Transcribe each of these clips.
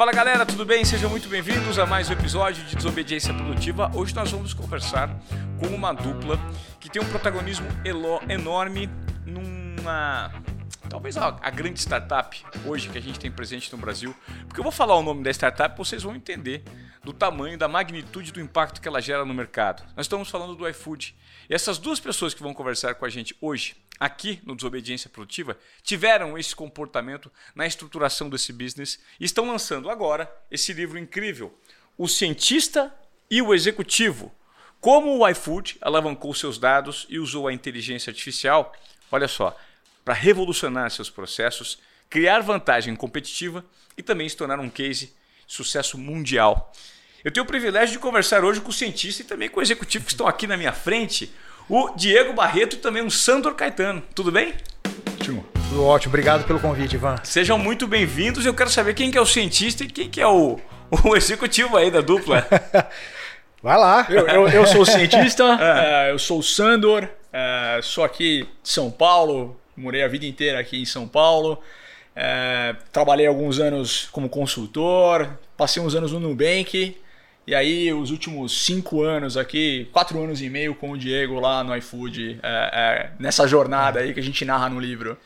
Fala galera, tudo bem? Sejam muito bem-vindos a mais um episódio de Desobediência Produtiva. Hoje nós vamos conversar com uma dupla que tem um protagonismo enorme numa. Talvez a, grande startup hoje que a gente tem presente no Brasil. Porque eu vou falar o nome da startup vocês vão entender do tamanho, da magnitude do impacto que ela gera no mercado. Nós estamos falando do iFood. E essas duas pessoas que vão conversar com a gente hoje aqui no Desobediência Produtiva tiveram esse comportamento na estruturação desse business e estão lançando agora esse livro incrível, O Cientista e o Executivo. Como o iFood alavancou seus dados e usou a inteligência artificial, olha só, para revolucionar seus processos, criar vantagem competitiva e também se tornar um case de sucesso mundial. Eu tenho o privilégio de conversar hoje com o cientista e também com o executivo que estão aqui na minha frente o Diego Barreto e também o Sandor Caetano. Tudo bem? Ótimo. Tudo ótimo. Obrigado pelo convite, Ivan. Sejam muito bem-vindos. Eu quero saber quem que é o cientista e quem que é o, o executivo aí da dupla. Vai lá. Eu, eu, eu sou o cientista, uh, eu sou o Sandor, uh, sou aqui de São Paulo, morei a vida inteira aqui em São Paulo. Uh, trabalhei alguns anos como consultor, passei uns anos no Nubank e aí, os últimos cinco anos aqui, quatro anos e meio com o Diego lá no iFood, é, é, nessa jornada aí que a gente narra no livro.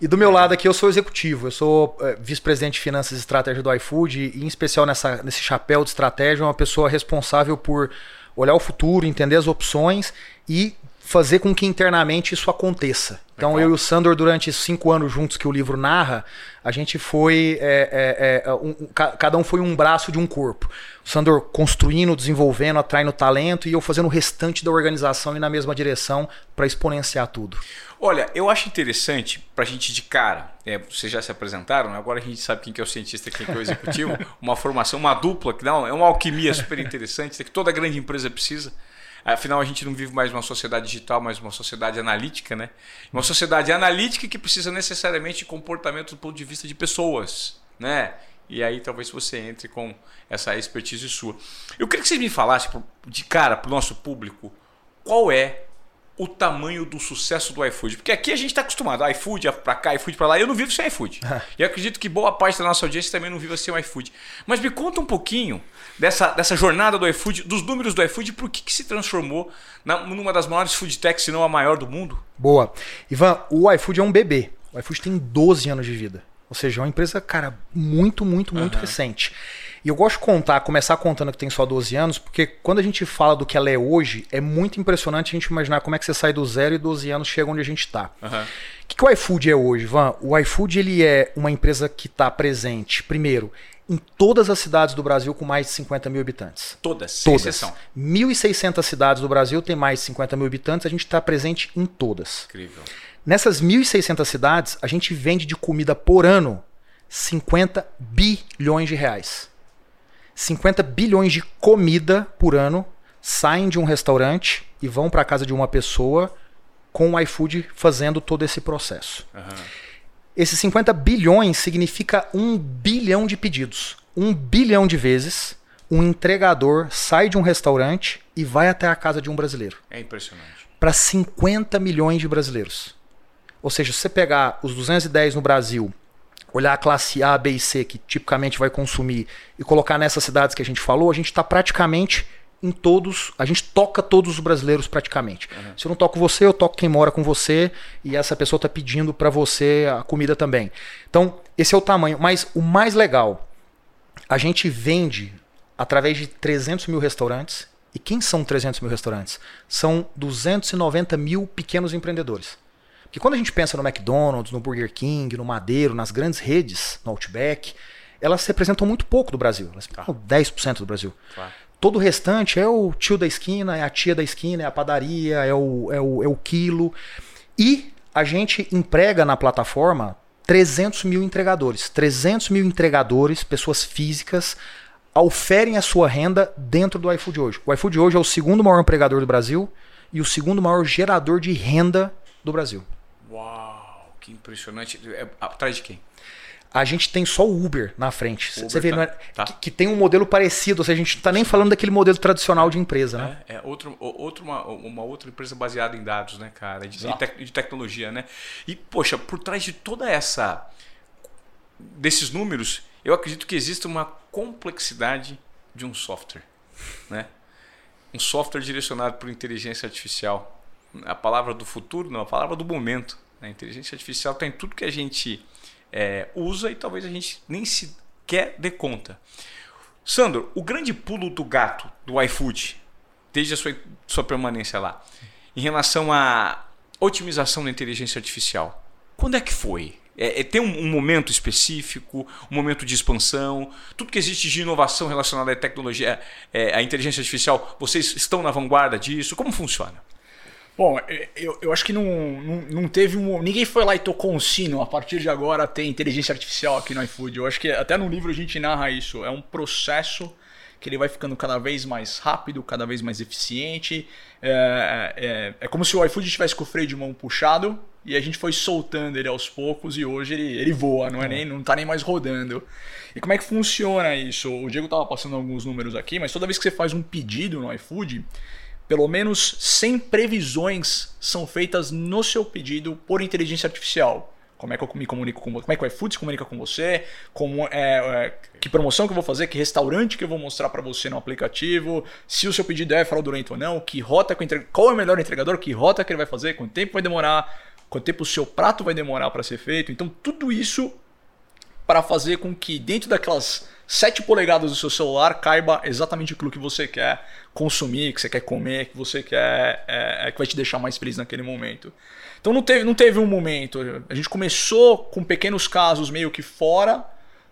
E do meu lado aqui eu sou executivo, eu sou é, vice-presidente de finanças e estratégia do iFood, e em especial nessa, nesse chapéu de estratégia, uma pessoa responsável por olhar o futuro, entender as opções e fazer com que internamente isso aconteça. Então, Legal. eu e o Sandor, durante cinco anos juntos que o livro narra, a gente foi. É, é, é, um, cada um foi um braço de um corpo. O Sandor construindo, desenvolvendo, atraindo talento e eu fazendo o restante da organização e na mesma direção para exponenciar tudo. Olha, eu acho interessante para a gente de cara, é, vocês já se apresentaram, né? agora a gente sabe quem que é o cientista quem que é o executivo, uma formação, uma dupla, que não, é uma alquimia super interessante, que toda grande empresa precisa. Afinal, a gente não vive mais uma sociedade digital, mas uma sociedade analítica, né? Uma sociedade analítica que precisa necessariamente de comportamento do ponto de vista de pessoas, né? E aí talvez você entre com essa expertise sua. Eu queria que vocês me falassem de cara para o nosso público qual é o tamanho do sucesso do iFood. Porque aqui a gente está acostumado, iFood para cá, iFood para lá. Eu não vivo sem iFood. e acredito que boa parte da nossa audiência também não vive sem o iFood. Mas me conta um pouquinho dessa, dessa jornada do iFood, dos números do iFood, por que, que se transformou na, numa das maiores food techs, se não a maior do mundo? Boa. Ivan, o iFood é um bebê. O iFood tem 12 anos de vida. Ou seja, é uma empresa, cara, muito, muito, muito uhum. recente. E eu gosto de contar, começar contando que tem só 12 anos, porque quando a gente fala do que ela é hoje, é muito impressionante a gente imaginar como é que você sai do zero e 12 anos chega onde a gente está. Uhum. O que, que o iFood é hoje, Van? O iFood ele é uma empresa que está presente, primeiro, em todas as cidades do Brasil com mais de 50 mil habitantes. Todas, todas. exceção. 1.600 cidades do Brasil têm mais de 50 mil habitantes, a gente está presente em todas. Incrível. Nessas 1.600 cidades, a gente vende de comida por ano 50 bilhões de reais. 50 bilhões de comida por ano saem de um restaurante e vão para a casa de uma pessoa com o iFood fazendo todo esse processo. Uhum. Esses 50 bilhões significa um bilhão de pedidos. Um bilhão de vezes um entregador sai de um restaurante e vai até a casa de um brasileiro. É impressionante. Para 50 milhões de brasileiros. Ou seja, se você pegar os 210 no Brasil olhar a classe A, B e C, que tipicamente vai consumir, e colocar nessas cidades que a gente falou, a gente está praticamente em todos, a gente toca todos os brasileiros praticamente. Uhum. Se eu não toco você, eu toco quem mora com você e essa pessoa está pedindo para você a comida também. Então, esse é o tamanho. Mas o mais legal, a gente vende através de 300 mil restaurantes. E quem são 300 mil restaurantes? São 290 mil pequenos empreendedores. Porque quando a gente pensa no McDonald's, no Burger King, no Madeiro, nas grandes redes, no Outback, elas representam muito pouco do Brasil. Elas representam 10% do Brasil. Claro. Todo o restante é o tio da esquina, é a tia da esquina, é a padaria, é o, é o, é o quilo. E a gente emprega na plataforma 300 mil entregadores. 300 mil entregadores, pessoas físicas, oferem a sua renda dentro do iFood hoje. O iFood hoje é o segundo maior empregador do Brasil e o segundo maior gerador de renda do Brasil. Uau, que impressionante. É, atrás de quem? A gente tem só o Uber na frente. Uber Você vê, tá, é, tá. Que, que, tem um modelo parecido, ou seja, a gente não está nem falando daquele modelo tradicional de empresa, né? É, é outro, outro, uma, uma outra empresa baseada em dados, né, cara? De, de, de tecnologia, né? E, poxa, por trás de toda essa. desses números, eu acredito que existe uma complexidade de um software, né? Um software direcionado por inteligência artificial. A palavra do futuro, não, a palavra do momento. Né? A inteligência artificial tem tudo que a gente é, usa e talvez a gente nem sequer dê conta. Sandro, o grande pulo do gato do iFood, desde a sua, sua permanência lá, em relação à otimização da inteligência artificial, quando é que foi? É, é, tem um, um, momento específico, um momento de expansão, tudo que existe de inovação relacionada à tecnologia, é, à inteligência artificial, vocês estão na vanguarda disso? Como funciona? Bom, é, eu, eu acho que não, não, não, teve um. Ninguém foi lá e tocou um sino a partir de agora tem inteligência artificial aqui no iFood. Eu acho que até no livro a gente narra isso. É um processo que ele vai ficando cada vez mais rápido, cada vez mais eficiente. É, é, é como se o iFood estivesse com o freio de mão puxado e a gente foi soltando ele aos poucos e hoje ele, ele voa, não é, é. nem não tá nem mais rodando. E como é que funciona isso? O Diego tava passando alguns números aqui, mas toda vez que você faz um pedido no iFood, pelo menos 100 previsões são feitas no seu pedido por inteligência artificial. Como é que eu me comunico com você? Como é que o iFood se comunica com você? Como é, é, que promoção que eu vou fazer? Que restaurante que eu vou mostrar para você no aplicativo? Se o seu pedido é fraudulento ou não? Que rota que o Qual é o melhor entregador? Que rota que ele vai fazer? Quanto tempo vai demorar? Quanto tempo o seu prato vai demorar para ser feito? Então tudo isso para fazer com que dentro daquelas 7 polegadas do seu celular caiba exatamente aquilo que você quer consumir, que você quer comer, que você quer, é, é, que vai te deixar mais feliz naquele momento. Então não teve, não teve um momento. A gente começou com pequenos casos meio que fora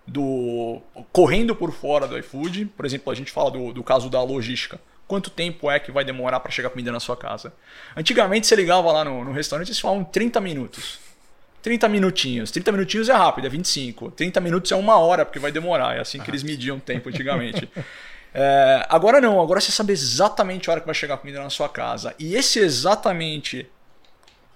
do. correndo por fora do iFood. Por exemplo, a gente fala do, do caso da logística. Quanto tempo é que vai demorar para chegar comida na sua casa? Antigamente você ligava lá no, no restaurante e eles falavam 30 minutos. 30 minutinhos. 30 minutinhos é rápido, é 25. 30 minutos é uma hora, porque vai demorar. É assim que eles mediam o tempo antigamente. é, agora não, agora você sabe exatamente a hora que vai chegar a comida na sua casa. E esse exatamente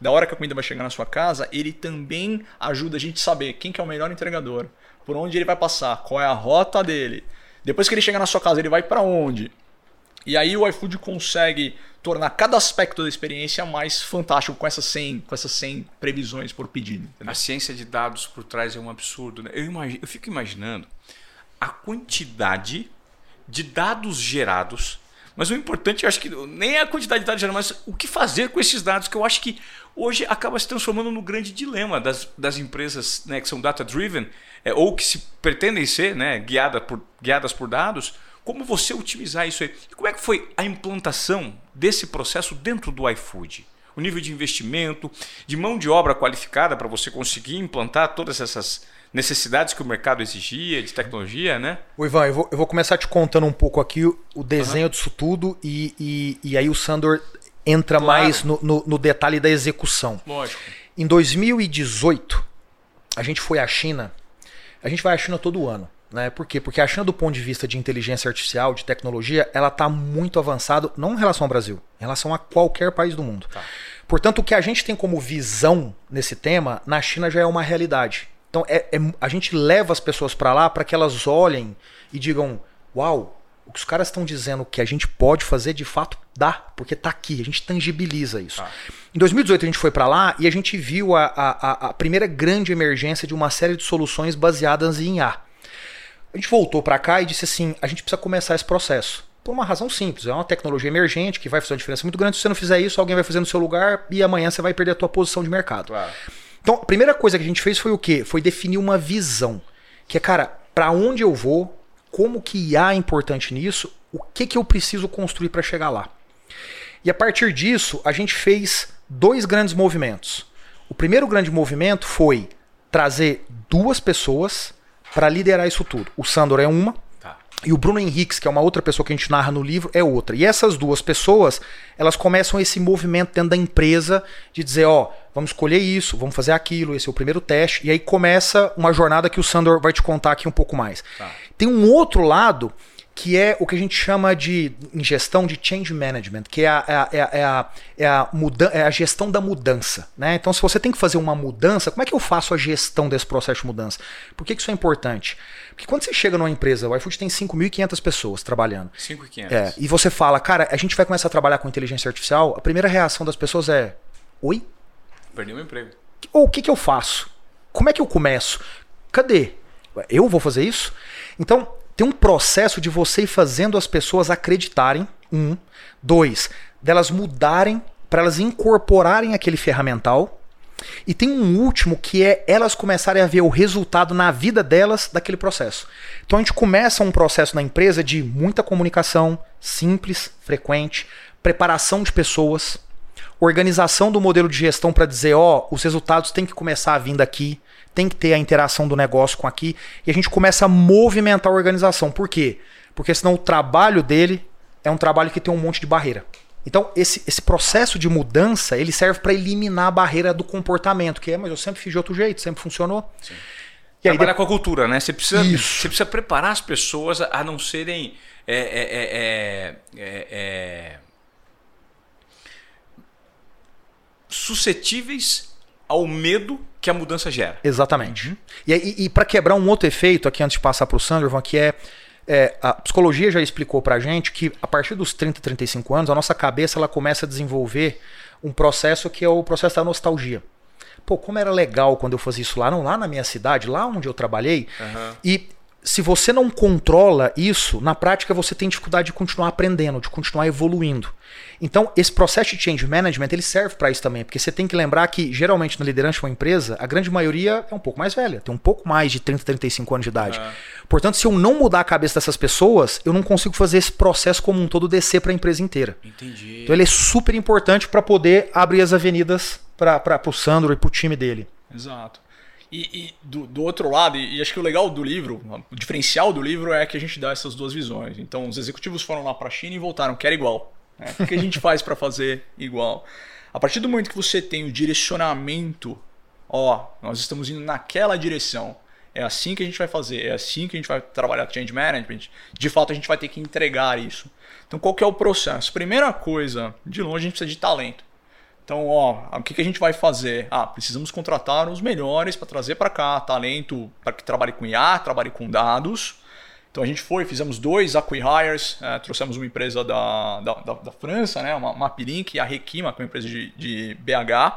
da hora que a comida vai chegar na sua casa, ele também ajuda a gente a saber quem que é o melhor entregador, por onde ele vai passar, qual é a rota dele. Depois que ele chegar na sua casa, ele vai para onde? E aí o iFood consegue tornar cada aspecto da experiência mais fantástico com essas 100, com essas 100 previsões por pedido. Entendeu? A ciência de dados por trás é um absurdo. Né? Eu, imagino, eu fico imaginando a quantidade de dados gerados, mas o importante, eu acho que nem é a quantidade de dados gerados, mas o que fazer com esses dados, que eu acho que hoje acaba se transformando no grande dilema das, das empresas né, que são data-driven, é, ou que se pretendem ser né, guiada por, guiadas por dados, como você utilizar isso aí? E como é que foi a implantação desse processo dentro do iFood? O nível de investimento, de mão de obra qualificada para você conseguir implantar todas essas necessidades que o mercado exigia, de tecnologia, né? O Ivan, eu vou, eu vou começar te contando um pouco aqui o, desenho uhum. disso tudo e, e, e, aí o Sandor entra claro. mais no, no, no detalhe da execução. Lógico. Em 2018, a gente foi à China. A gente vai à China todo ano. Né? Por quê? Porque a China, do ponto de vista de inteligência artificial, de tecnologia, ela está muito avançada, não em relação ao Brasil, em relação a qualquer país do mundo. Tá. Portanto, o que a gente tem como visão nesse tema, na China já é uma realidade. Então, é, é a gente leva as pessoas para lá para que elas olhem e digam: Uau, o que os caras estão dizendo que a gente pode fazer, de fato dá, porque está aqui, a gente tangibiliza isso. Tá. Em 2018 a gente foi para lá e a gente viu a, a, a primeira grande emergência de uma série de soluções baseadas em IA. A gente voltou para cá e disse assim: a gente precisa começar esse processo. Por uma razão simples, é uma tecnologia emergente que vai fazer uma diferença muito grande. Se você não fizer isso, alguém vai fazer no seu lugar e amanhã você vai perder a tua posição de mercado. Claro. Então, a primeira coisa que a gente fez foi o quê? Foi definir uma visão. Que é, cara, para onde eu vou, como que IA é importante nisso, o que, que eu preciso construir para chegar lá. E a partir disso, a gente fez dois grandes movimentos. O primeiro grande movimento foi trazer duas pessoas para liderar isso tudo. O Sandor é uma, tá. e o Bruno Henriques, que é uma outra pessoa que a gente narra no livro, é outra. E essas duas pessoas, elas começam esse movimento dentro da empresa de dizer, ó, vamos escolher isso, vamos fazer aquilo, esse é o primeiro teste. E aí começa uma jornada que o Sandor vai te contar aqui um pouco mais. Tá. Tem um outro lado que é o que a gente chama de em gestão de change management, que é a, é a, é a, é a, muda, é a gestão da mudança. Né? Então, se você tem que fazer uma mudança, como é que eu faço a gestão desse processo de mudança? Por que, que isso é importante? Porque quando você chega numa empresa, o iFood tem 5.500 pessoas trabalhando. 5.500. É, e você fala, cara, a gente vai começar a trabalhar com inteligência artificial, a primeira reação das pessoas é: Oi? Perdi meu emprego. Ou o que, que eu faço? Como é que eu começo? Cadê? Eu vou fazer isso? Então, tem um processo de você ir fazendo as pessoas acreditarem, um. Dois, delas mudarem para elas incorporarem aquele ferramental. E tem um último que é elas começarem a ver o resultado na vida delas daquele processo. Então a gente começa um processo na empresa de muita comunicação, simples, frequente, preparação de pessoas, organização do modelo de gestão para dizer, ó, os resultados têm que começar a vir daqui, tem que ter a interação do negócio com aqui, e a gente começa a movimentar a organização. Por quê? Porque senão o trabalho dele é um trabalho que tem um monte de barreira. Então, esse, esse processo de mudança, ele serve para eliminar a barreira do comportamento, que é, mas eu sempre fiz de outro jeito, sempre funcionou. Sim. E aí, Trabalhar com a cultura, né? Você precisa, você precisa preparar as pessoas a não serem é, é, é, suscetíveis ao medo que a mudança gera. Exatamente. Uhum. E, e, e para quebrar um outro efeito aqui antes de passar para o Sandro, que é é, a psicologia já explicou pra gente que a partir dos 30, 35 anos, a nossa cabeça ela começa a desenvolver um processo que é o processo da nostalgia. Pô, como era legal quando eu fazia isso lá, não lá na minha cidade, lá onde eu trabalhei. Uhum. E se você não controla isso, na prática você tem dificuldade de continuar aprendendo, de continuar evoluindo. Então, esse processo de change management, ele serve para isso também, porque você tem que lembrar que, geralmente, na liderança de uma empresa, a grande maioria é um pouco mais velha, tem um pouco mais de 30, 35 anos de idade. Uhum. Portanto, se eu não mudar a cabeça dessas pessoas, eu não consigo fazer esse processo como um todo descer para a empresa inteira. Entendi. Então, ele é super importante para poder abrir as avenidas para o Sandro e para o time dele. Exato. E, e do, do, outro lado, e, acho que o legal do livro, o diferencial do livro é que a gente dá essas duas visões. Então, os executivos foram lá para a China e voltaram, quer igual. Né? O que a gente faz para fazer igual? A partir do momento que você tem o direcionamento, ó, nós estamos indo naquela direção. É assim que a gente vai fazer, é assim que a gente vai trabalhar change management. De fato, a gente vai ter que entregar isso. Então, qual que é o processo? Primeira coisa, de longe, a gente precisa de talento. Então, ó, o que, que a gente vai fazer? Ah, precisamos contratar os melhores para trazer para cá talento para que trabalhe com IA, trabalhe com dados. Então a gente foi, fizemos dois acquihires, é, trouxemos uma empresa da, da, da, da França, né, uma Mapilink, e a Requima, que é uma empresa de, de BH.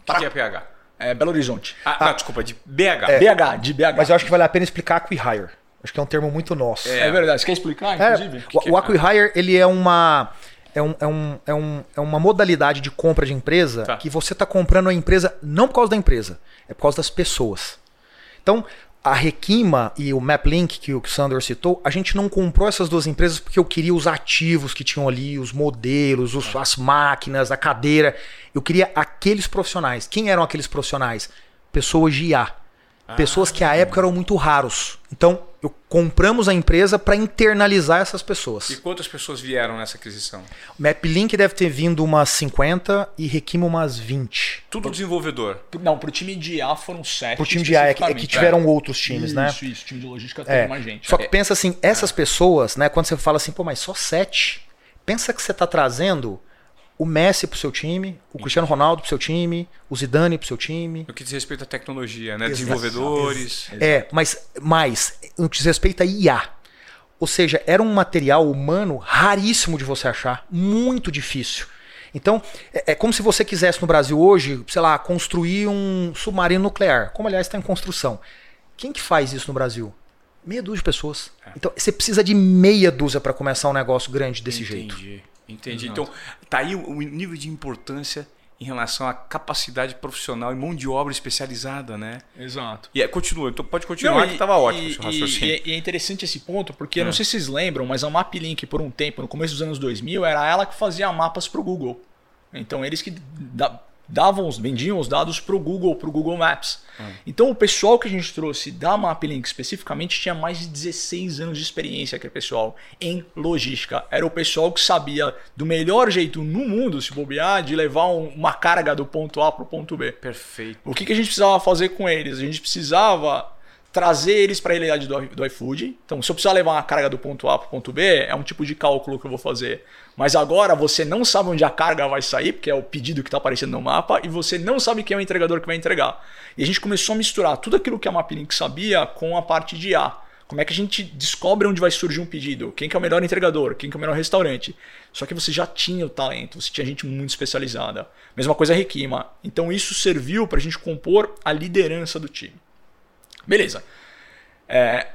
O que, que é BH? É Belo Horizonte. Ah, ah não, desculpa, de BH. É, BH, de BH. Mas eu acho que vale a pena explicar acquihire. Acho que é um termo muito nosso. É, é verdade. Você quer explicar, inclusive? É, o, o acquihire, ele é uma é, um, é, um, é, um, é uma modalidade de compra de empresa tá. que você está comprando a empresa não por causa da empresa, é por causa das pessoas. Então, a Requima e o MapLink, que o Sandor citou, a gente não comprou essas duas empresas porque eu queria os ativos que tinham ali, os modelos, os, as máquinas, a cadeira. Eu queria aqueles profissionais. Quem eram aqueles profissionais? Pessoas de IA. Pessoas que à época eram muito raros. Então, eu compramos a empresa para internalizar essas pessoas. E quantas pessoas vieram nessa aquisição? O MapLink deve ter vindo umas 50 e Requima umas 20. Tudo desenvolvedor? Não, para o time de IA foram 7. Para o time de IA é que, é que tiveram é. outros times, isso, né? Isso, isso. time de logística tem é. mais gente. Só que pensa assim, essas é. pessoas, né? Quando você fala assim, pô, mas só 7. Pensa que você está trazendo o Messi pro seu time, o Cristiano Ronaldo pro seu time, o Zidane pro seu time. No que diz respeito à tecnologia, né? Exato. Desenvolvedores. É, mas mais no que diz respeito a IA. Ou seja, era um material humano raríssimo de você achar, muito difícil. Então, é, é como se você quisesse no Brasil hoje, sei lá, construir um submarino nuclear, como aliás está em construção. Quem que faz isso no Brasil? Meia dúzia de pessoas. É. Então, você precisa de meia dúzia para começar um negócio grande desse Entendi. jeito. Entendi. Exato. Então, tá aí o nível de importância em relação à capacidade profissional e mão de obra especializada, né? Exato. E é, continua, então pode continuar não, que estava ótimo e, raciocínio. E, e, é interessante esse ponto, porque é. não sei se vocês lembram, mas a MapLink, por um tempo, no começo dos anos 2000, era ela que fazia mapas para o Google. Então, eles que davam, vendiam os dados para o Google, para o Google Maps. Hum. Então o pessoal que a gente trouxe da MapLink especificamente tinha mais de 16 anos de experiência, aquele pessoal, em logística. Era o pessoal que sabia do melhor jeito no mundo, se bobear, de levar uma carga do ponto A para o ponto B. Perfeito. O que, que a gente precisava fazer com eles? A gente precisava trazer eles para a realidade do, do iFood. Então, se eu precisar levar uma carga do ponto A para o ponto B, é um tipo de cálculo que eu vou fazer. Mas agora você não sabe onde a carga vai sair, porque é o pedido que está aparecendo no mapa, e você não sabe quem é o entregador que vai entregar. E a gente começou a misturar tudo aquilo que a Mapilink sabia com a parte de A. Como é que a gente descobre onde vai surgir um pedido? Quem que é o melhor entregador? Quem que é o melhor restaurante? Só que você já tinha o talento, você tinha gente muito especializada. Mesma coisa a Requima. Então isso serviu para a gente compor a liderança do time. Beleza. É,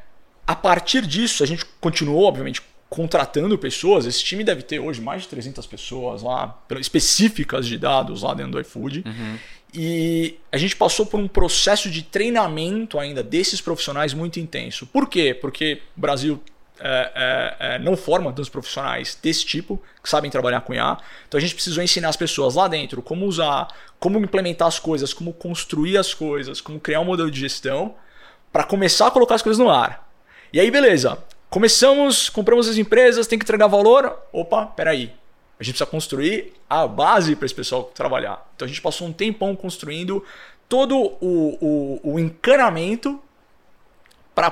a partir disso, a gente continuou, obviamente, contratando pessoas. Esse time deve ter hoje mais de 300 pessoas lá, específicas de dados lá dentro do iFood. Uhum. E a gente passou por um processo de treinamento ainda desses profissionais muito intenso. Por quê? Porque o Brasil é, é, é, não forma tantos profissionais desse tipo que sabem trabalhar com IA. Então a gente precisou ensinar as pessoas lá dentro como usar, como implementar as coisas, como construir as coisas, como criar um modelo de gestão para começar a colocar as coisas no ar. E aí, beleza. Começamos, compramos as empresas, tem que entregar valor. Opa, peraí. A gente precisa construir a base para esse pessoal trabalhar. Então a gente passou um tempão construindo todo o, o, o encanamento para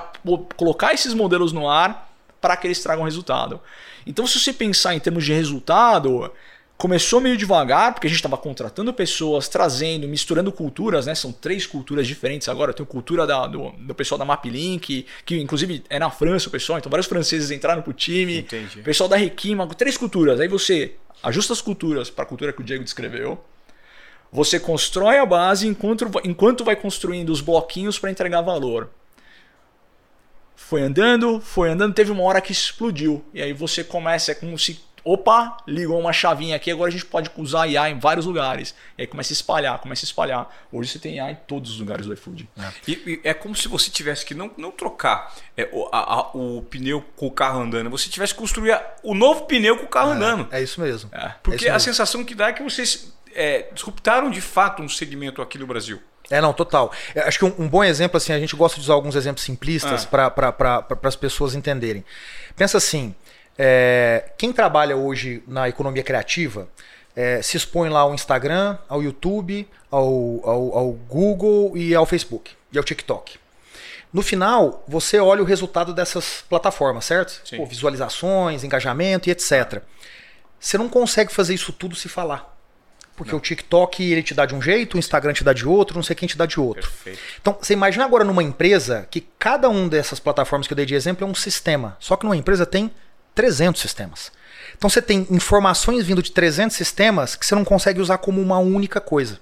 colocar esses modelos no ar para que eles tragam resultado. Então, se você pensar em termos de resultado, começou meio devagar, porque a gente estava contratando pessoas, trazendo, misturando culturas, né? São três culturas diferentes agora. Tem cultura da, do, do pessoal da MapLink, que inclusive é na França o pessoal, então vários franceses entraram pro time. Entendi. Pessoal da Requima, três culturas. Aí você ajusta as culturas para a cultura que o Diego descreveu. Você constrói a base enquanto, enquanto vai construindo os bloquinhos para entregar valor. Foi andando, foi andando, teve uma hora que explodiu. E aí você começa, é como se opa, ligou uma chavinha aqui, agora a gente pode usar IA em vários lugares. E aí começa a espalhar, começa a espalhar. Hoje você tem IA em todos os lugares do iFood. É. E, e, é como se você tivesse que não, não trocar é, o, a, a, o pneu com o carro andando, você tivesse que construir o novo pneu com o carro é, andando. É isso mesmo. É. Porque é a sensação que dá é que vocês é, disruptaram de fato um segmento aqui no Brasil. É, não, total. Eu acho que um, um, bom exemplo, assim, a gente gosta de usar alguns exemplos simplistas ah. para as pessoas entenderem. Pensa assim, é, quem trabalha hoje na economia criativa é, se expõe lá ao Instagram, ao YouTube, ao, ao, ao, Google e ao Facebook e ao TikTok. No final, você olha o resultado dessas plataformas, certo? Pô, visualizações, engajamento e etc. Você não consegue fazer isso tudo se falar. Porque não. o TikTok ele te dá de um jeito, o Instagram te dá de outro, não sei quem te dá de outro. Perfeito. Então, você imagina agora numa empresa que cada um dessas plataformas que eu dei de exemplo é um sistema. Só que numa empresa tem 300 sistemas. Então você tem informações vindo de 300 sistemas que você não consegue usar como uma única coisa.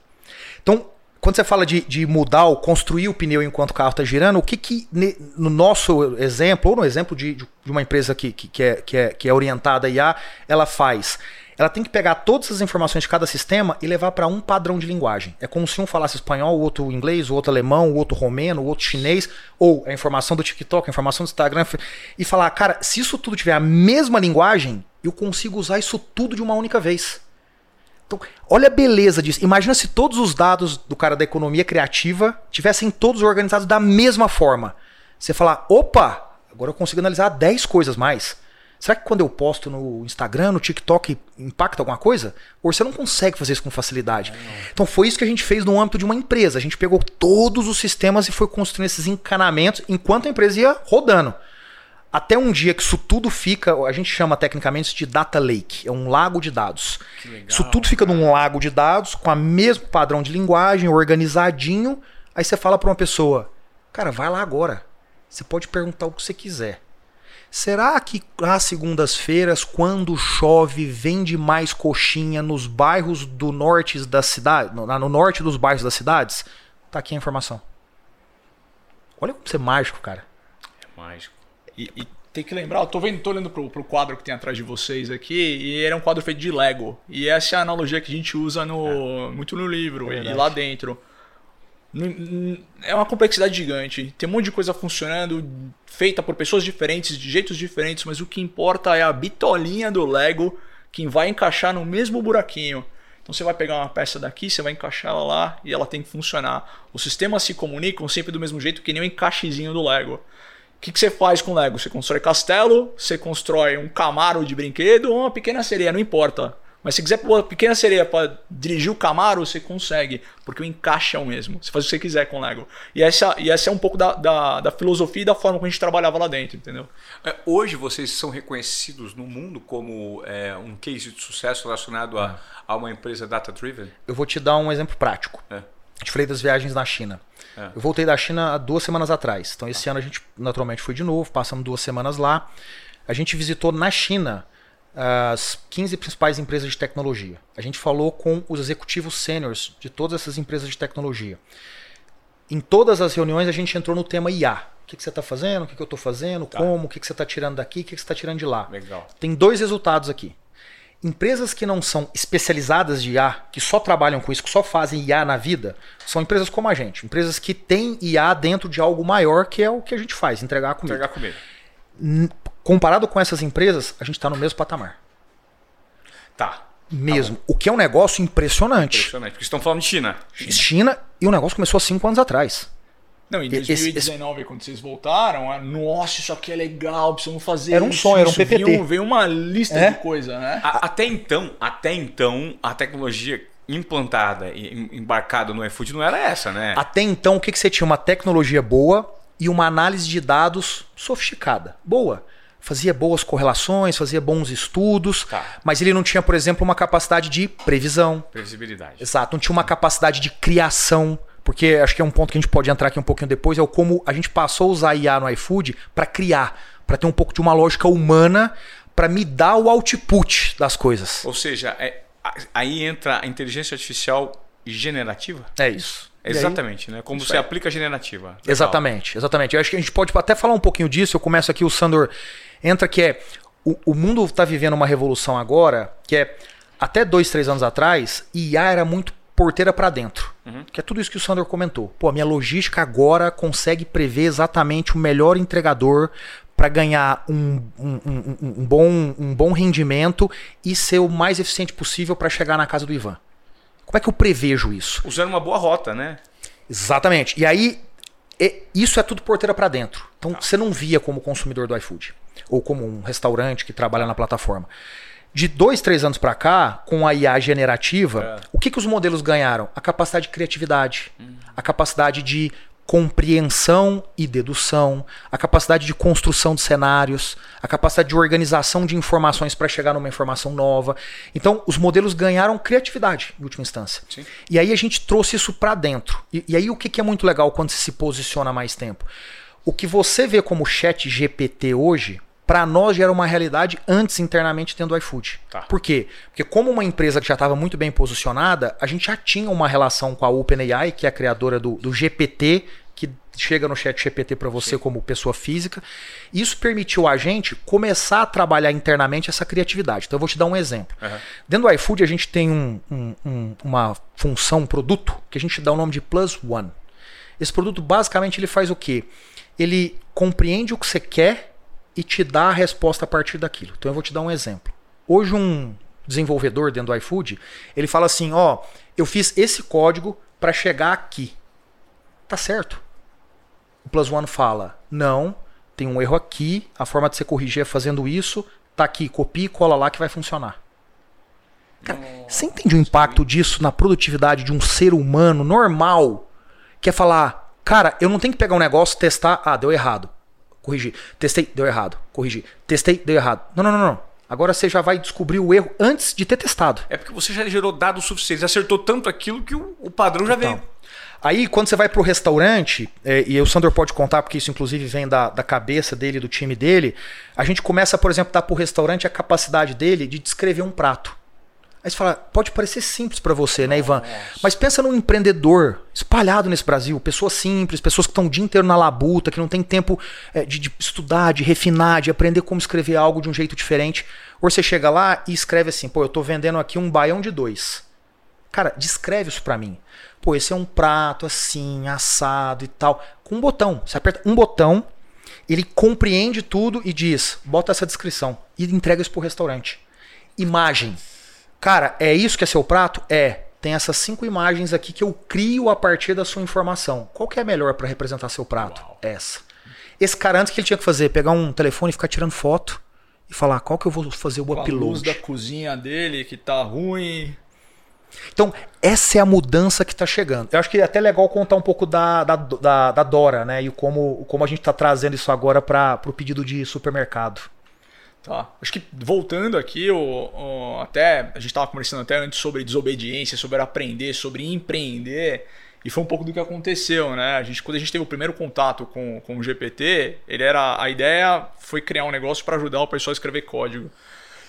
Então, quando você fala de, de mudar ou construir o pneu enquanto o carro está girando, o que, que no nosso exemplo, ou no exemplo de, de uma empresa que, que, que, é, que, é, que é orientada a IA, ela faz? Ela tem que pegar todas as informações de cada sistema e levar para um padrão de linguagem. É como se um falasse espanhol, o outro inglês, o outro alemão, o outro romeno, o outro chinês, ou a informação do TikTok, a informação do Instagram, e falar, cara, se isso tudo tiver a mesma linguagem, eu consigo usar isso tudo de uma única vez. Então, olha a beleza disso. Imagina se todos os dados do cara da economia criativa tivessem todos organizados da mesma forma. Você falar, opa, agora eu consigo analisar 10 coisas mais. Será que quando eu posto no Instagram, no TikTok, impacta alguma coisa? Ou você não consegue fazer isso com facilidade? Então foi isso que a gente fez no âmbito de uma empresa. A gente pegou todos os sistemas e foi construindo esses encanamentos enquanto a empresa ia rodando. Até um dia que isso tudo fica, a gente chama tecnicamente de data lake, é um lago de dados. Legal, isso tudo fica num lago de dados com o mesmo padrão de linguagem, organizadinho. Aí você fala para uma pessoa, cara, vai lá agora. Você pode perguntar o que você quiser. Será que às segundas-feiras, quando chove, vende mais coxinha nos bairros do norte da cidade, no, no norte dos bairros das cidades? Tá aqui a informação. Olha como você é mágico, cara. É mágico. E, e, tem que lembrar, eu tô vendo, tô olhando pro, pro quadro que tem atrás de vocês aqui, e ele é um quadro feito de Lego. E essa é a analogia que a gente usa no, é. muito no livro é e lá dentro. É uma complexidade gigante. Tem um monte de coisa funcionando, feita por pessoas diferentes, de jeitos diferentes, mas o que importa é a bitolinha do Lego que vai encaixar no mesmo buraquinho. Então você vai pegar uma peça daqui, você vai encaixar ela lá e ela tem que funcionar. Os sistemas se comunicam sempre do mesmo jeito que nem o um encaixezinho do Lego. O que, que você faz com Lego? Você constrói castelo, você constrói um camaro de brinquedo ou uma pequena sereia, não importa. Mas se quiser pôr a pequena sereia para dirigir o Camaro, você consegue, porque o encaixe é o mesmo. Você faz o que você quiser com o Lego. E essa, e essa é um pouco da, da, da filosofia e da forma como a gente trabalhava lá dentro, entendeu? É, hoje vocês são reconhecidos no mundo como é, um case de sucesso relacionado a, a uma empresa data-driven? Eu vou te dar um exemplo prático. É. A gente falei das viagens na China. É. Eu voltei da China há duas semanas atrás. Então esse ah. ano a gente naturalmente foi de novo, passamos duas semanas lá. A gente visitou na China as 15 principais empresas de tecnologia. A gente falou com os executivos sêniores de todas essas empresas de tecnologia. Em todas as reuniões a gente entrou no tema IA. O que, que você está fazendo, o que, que eu estou fazendo, tá. como, o que, que você está tirando daqui, o que, que você está tirando de lá. Legal. Tem dois resultados aqui. Empresas que não são especializadas de IA, que só trabalham com isso, que só fazem IA na vida, são empresas como a gente. Empresas que têm IA dentro de algo maior, que é o que a gente faz, entregar a comida. Entregar comida. Comparado com essas empresas, a gente está no mesmo patamar. Tá. Mesmo. Tá o que é um negócio impressionante. Impressionante, porque estão falando de China. China. China, e o negócio começou há cinco anos atrás. Não, em 2019, esse, quando vocês voltaram, nossa, isso aqui é legal, precisamos fazer Era um isso, sonho, era um PPT. Veio, veio uma lista é? de coisa, né? A, até então, até então, a tecnologia implantada e embarcada no iFood não era essa, né? Até então, o que, que você tinha? Uma tecnologia boa e uma análise de dados sofisticada. Boa. Fazia boas correlações, fazia bons estudos, tá. mas ele não tinha, por exemplo, uma capacidade de previsão. Previsibilidade. Exato, não tinha uma capacidade de criação porque acho que é um ponto que a gente pode entrar aqui um pouquinho depois, é o como a gente passou a usar IA no iFood para criar, para ter um pouco de uma lógica humana para me dar o output das coisas. Ou seja, é, aí entra a inteligência artificial generativa? É isso. Exatamente, aí, né? Como é. aplica a generativa. Legal. Exatamente, exatamente. Eu acho que a gente pode até falar um pouquinho disso. Eu começo aqui, o Sandor entra que é o, o mundo está vivendo uma revolução agora que é até dois, três anos atrás, IA era muito porteira para dentro. Uhum. Que é tudo isso que o Sandor comentou. Pô, a minha logística agora consegue prever exatamente o melhor entregador para ganhar um, um, um, um, bom, um bom rendimento e ser o mais eficiente possível para chegar na casa do Ivan. Como é que eu prevejo isso? Usando uma boa rota, né? Exatamente. E aí, isso é tudo porteira para dentro. Então, tá. você não via como consumidor do iFood ou como um restaurante que trabalha na plataforma de dois, três anos para cá, com a IA generativa, é. o que, que os modelos ganharam? A capacidade de criatividade, hum. a capacidade de compreensão e dedução, a capacidade de construção de cenários, a capacidade de organização de informações para chegar numa informação nova. Então, os modelos ganharam criatividade, em última instância. Sim. E aí a gente trouxe isso para dentro. E, e, aí o que, que é muito legal quando se posiciona mais tempo? O que você vê como chat GPT hoje, para nós já era uma realidade antes internamente tendo o iFood. Tá. Por quê? Porque como uma empresa que já estava muito bem posicionada, a gente já tinha uma relação com a OpenAI, que é a criadora do, do GPT, que chega no chat GPT para você Sim. como pessoa física. Isso permitiu a gente começar a trabalhar internamente essa criatividade. Então eu vou te dar um exemplo. Uhum. Dentro do iFood a gente tem um, um, um, uma função, um produto, que a gente dá o nome de Plus One. Esse produto basicamente ele faz o quê? Ele compreende o que você quer e te dá a resposta a partir daquilo. Então eu vou te dar um exemplo. Hoje um desenvolvedor dentro do iFood, ele fala assim, ó, oh, eu fiz esse código para chegar aqui. Tá certo. O Plus One fala, não, tem um erro aqui, a forma de você corrigir é fazendo isso, tá aqui, copia e cola lá que vai funcionar. Cara, você entende o impacto disso na produtividade de um ser humano normal? Que é falar, cara, eu não tenho que pegar um negócio, testar, ah, deu errado corrigir. Testei, deu errado. Corrigir. Testei, deu errado. Não, não, não, não. Agora você já vai descobrir o erro antes de ter testado. É porque você já gerou dados suficientes, acertou tanto aquilo que o, o padrão já então, veio. Aí, quando você vai para o restaurante, é, e o Sandor pode contar, porque isso inclusive vem da, da cabeça dele, do time dele, a gente começa, por exemplo, a dar para o restaurante a capacidade dele de descrever um prato. Aí você fala, pode parecer simples para você, né, Ivan? Mas pensa num empreendedor espalhado nesse Brasil, pessoas simples, pessoas que estão o dia inteiro na labuta, que não tem tempo é, de, de, estudar, de refinar, de aprender como escrever algo de um jeito diferente. Ou você chega lá e escreve assim, pô, eu tô vendendo aqui um baião de dois. Cara, descreve isso para mim. Pô, esse é um prato assim, assado e tal. Com um botão. Você aperta um botão, ele compreende tudo e diz, bota essa descrição. E entrega isso pro restaurante. Imagem Cara, é isso que é seu prato? É. Tem essas cinco imagens aqui que eu crio a partir da sua informação. Qual que é melhor para representar seu prato? Uau. Essa. Esse cara antes que ele tinha que fazer, pegar um telefone e ficar tirando foto e falar qual que eu vou fazer o Com upload. A luz da cozinha dele que tá ruim. Então, essa é a mudança que está chegando. Eu acho que é até legal contar um pouco da, da, da, da Dora, né? E como, como a gente está trazendo isso agora para o pedido de supermercado. Tá. Acho que voltando aqui, o, o até a gente estava conversando até antes sobre desobediência, sobre aprender, sobre empreender. E foi um pouco do que aconteceu, né? A gente, quando a gente teve o primeiro contato com, com o GPT, ele era a ideia foi criar um negócio para ajudar o pessoal a escrever código.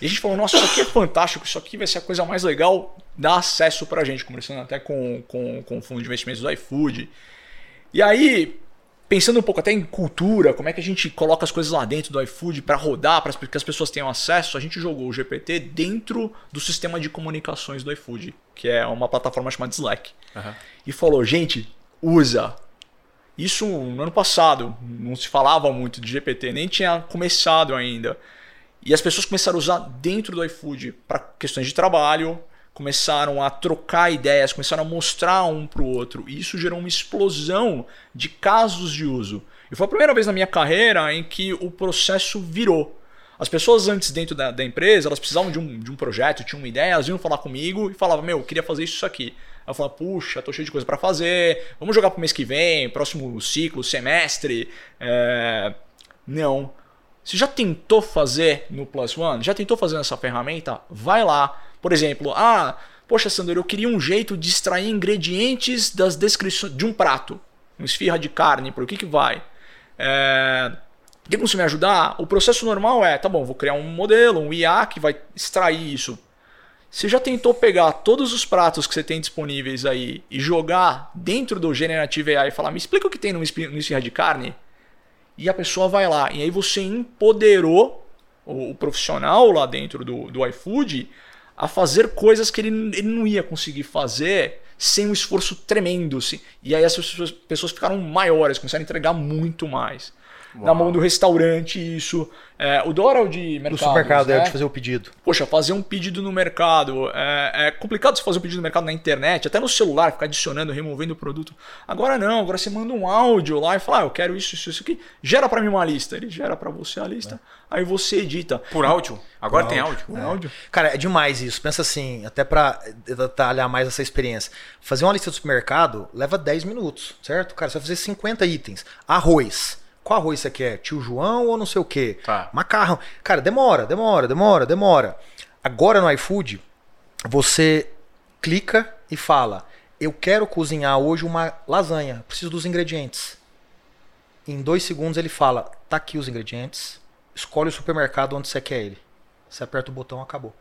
E a gente falou, nossa, isso aqui é fantástico, isso aqui vai ser a coisa mais legal, dá acesso para a gente, conversando até com, com, com o fundo de investimentos do iFood. E aí, pensando um pouco até em cultura, como é que a gente coloca as coisas lá dentro do iFood para rodar, para que as pessoas tenham acesso, a gente jogou o GPT dentro do sistema de comunicações do iFood, que é uma plataforma chamada Slack. Uhum. E falou, gente, usa. Isso no ano passado, não se falava muito de GPT, nem tinha começado ainda. E as pessoas começaram a usar dentro do iFood para questões de trabalho, começaram a trocar ideias, começaram a mostrar um para o outro. E isso gerou uma explosão de casos de uso. E foi a primeira vez na minha carreira em que o processo virou. As pessoas antes dentro da, da empresa, elas precisavam de um, de um projeto, tinham uma ideia, elas iam falar comigo e falavam, meu, eu queria fazer isso, aqui. Eu falava, puxa, tô cheio de coisa para fazer, vamos jogar pro mês que vem, próximo ciclo, semestre. É... Não. Você já tentou fazer no Plus One? Já tentou fazer essa ferramenta? Vai lá, por exemplo, ah, poxa, Sandro, eu queria um jeito de extrair ingredientes das descrições de um prato. Uma esfirra de carne, por que que vai? É... Tem como me ajudar? O processo normal é, tá bom, vou criar um modelo, um IA que vai extrair isso. Você já tentou pegar todos os pratos que você tem disponíveis aí e jogar dentro do Generative AI e falar, me explica o que tem no esfirra de carne? E a pessoa vai lá. E aí você empoderou o, profissional lá dentro do, do iFood a fazer coisas que ele, ele não ia conseguir fazer sem um esforço tremendo. Assim. E aí as pessoas ficaram maiores, começaram a entregar muito mais. Uau. Na mão do restaurante, isso. É, o Dora é de mercado. Do supermercado, né? é de fazer o pedido. Poxa, fazer um pedido no mercado. É, é, complicado você fazer um pedido no mercado na internet, até no celular, ficar adicionando, removendo o produto. Agora não, agora você manda um áudio lá e fala, ah, eu quero isso, isso, isso aqui. Gera para mim uma lista. Ele gera para você a lista, é. aí você edita. Por áudio? Agora Por tem áudio. áudio. Áudio. Cara, é demais isso. Pensa assim, até para detalhar mais essa experiência. Fazer uma lista do supermercado leva 10 minutos, certo? Cara, você vai fazer 50 itens. Arroz. Qual arroz você quer? Tio João ou não sei o quê? Tá. Macarrão. Cara, demora, demora, demora, demora. Agora no iFood, você clica e fala: Eu quero cozinhar hoje uma lasanha. Preciso dos ingredientes. Em dois segundos ele fala: Tá aqui os ingredientes. Escolhe o supermercado onde você quer ele. Você aperta o botão, acabou.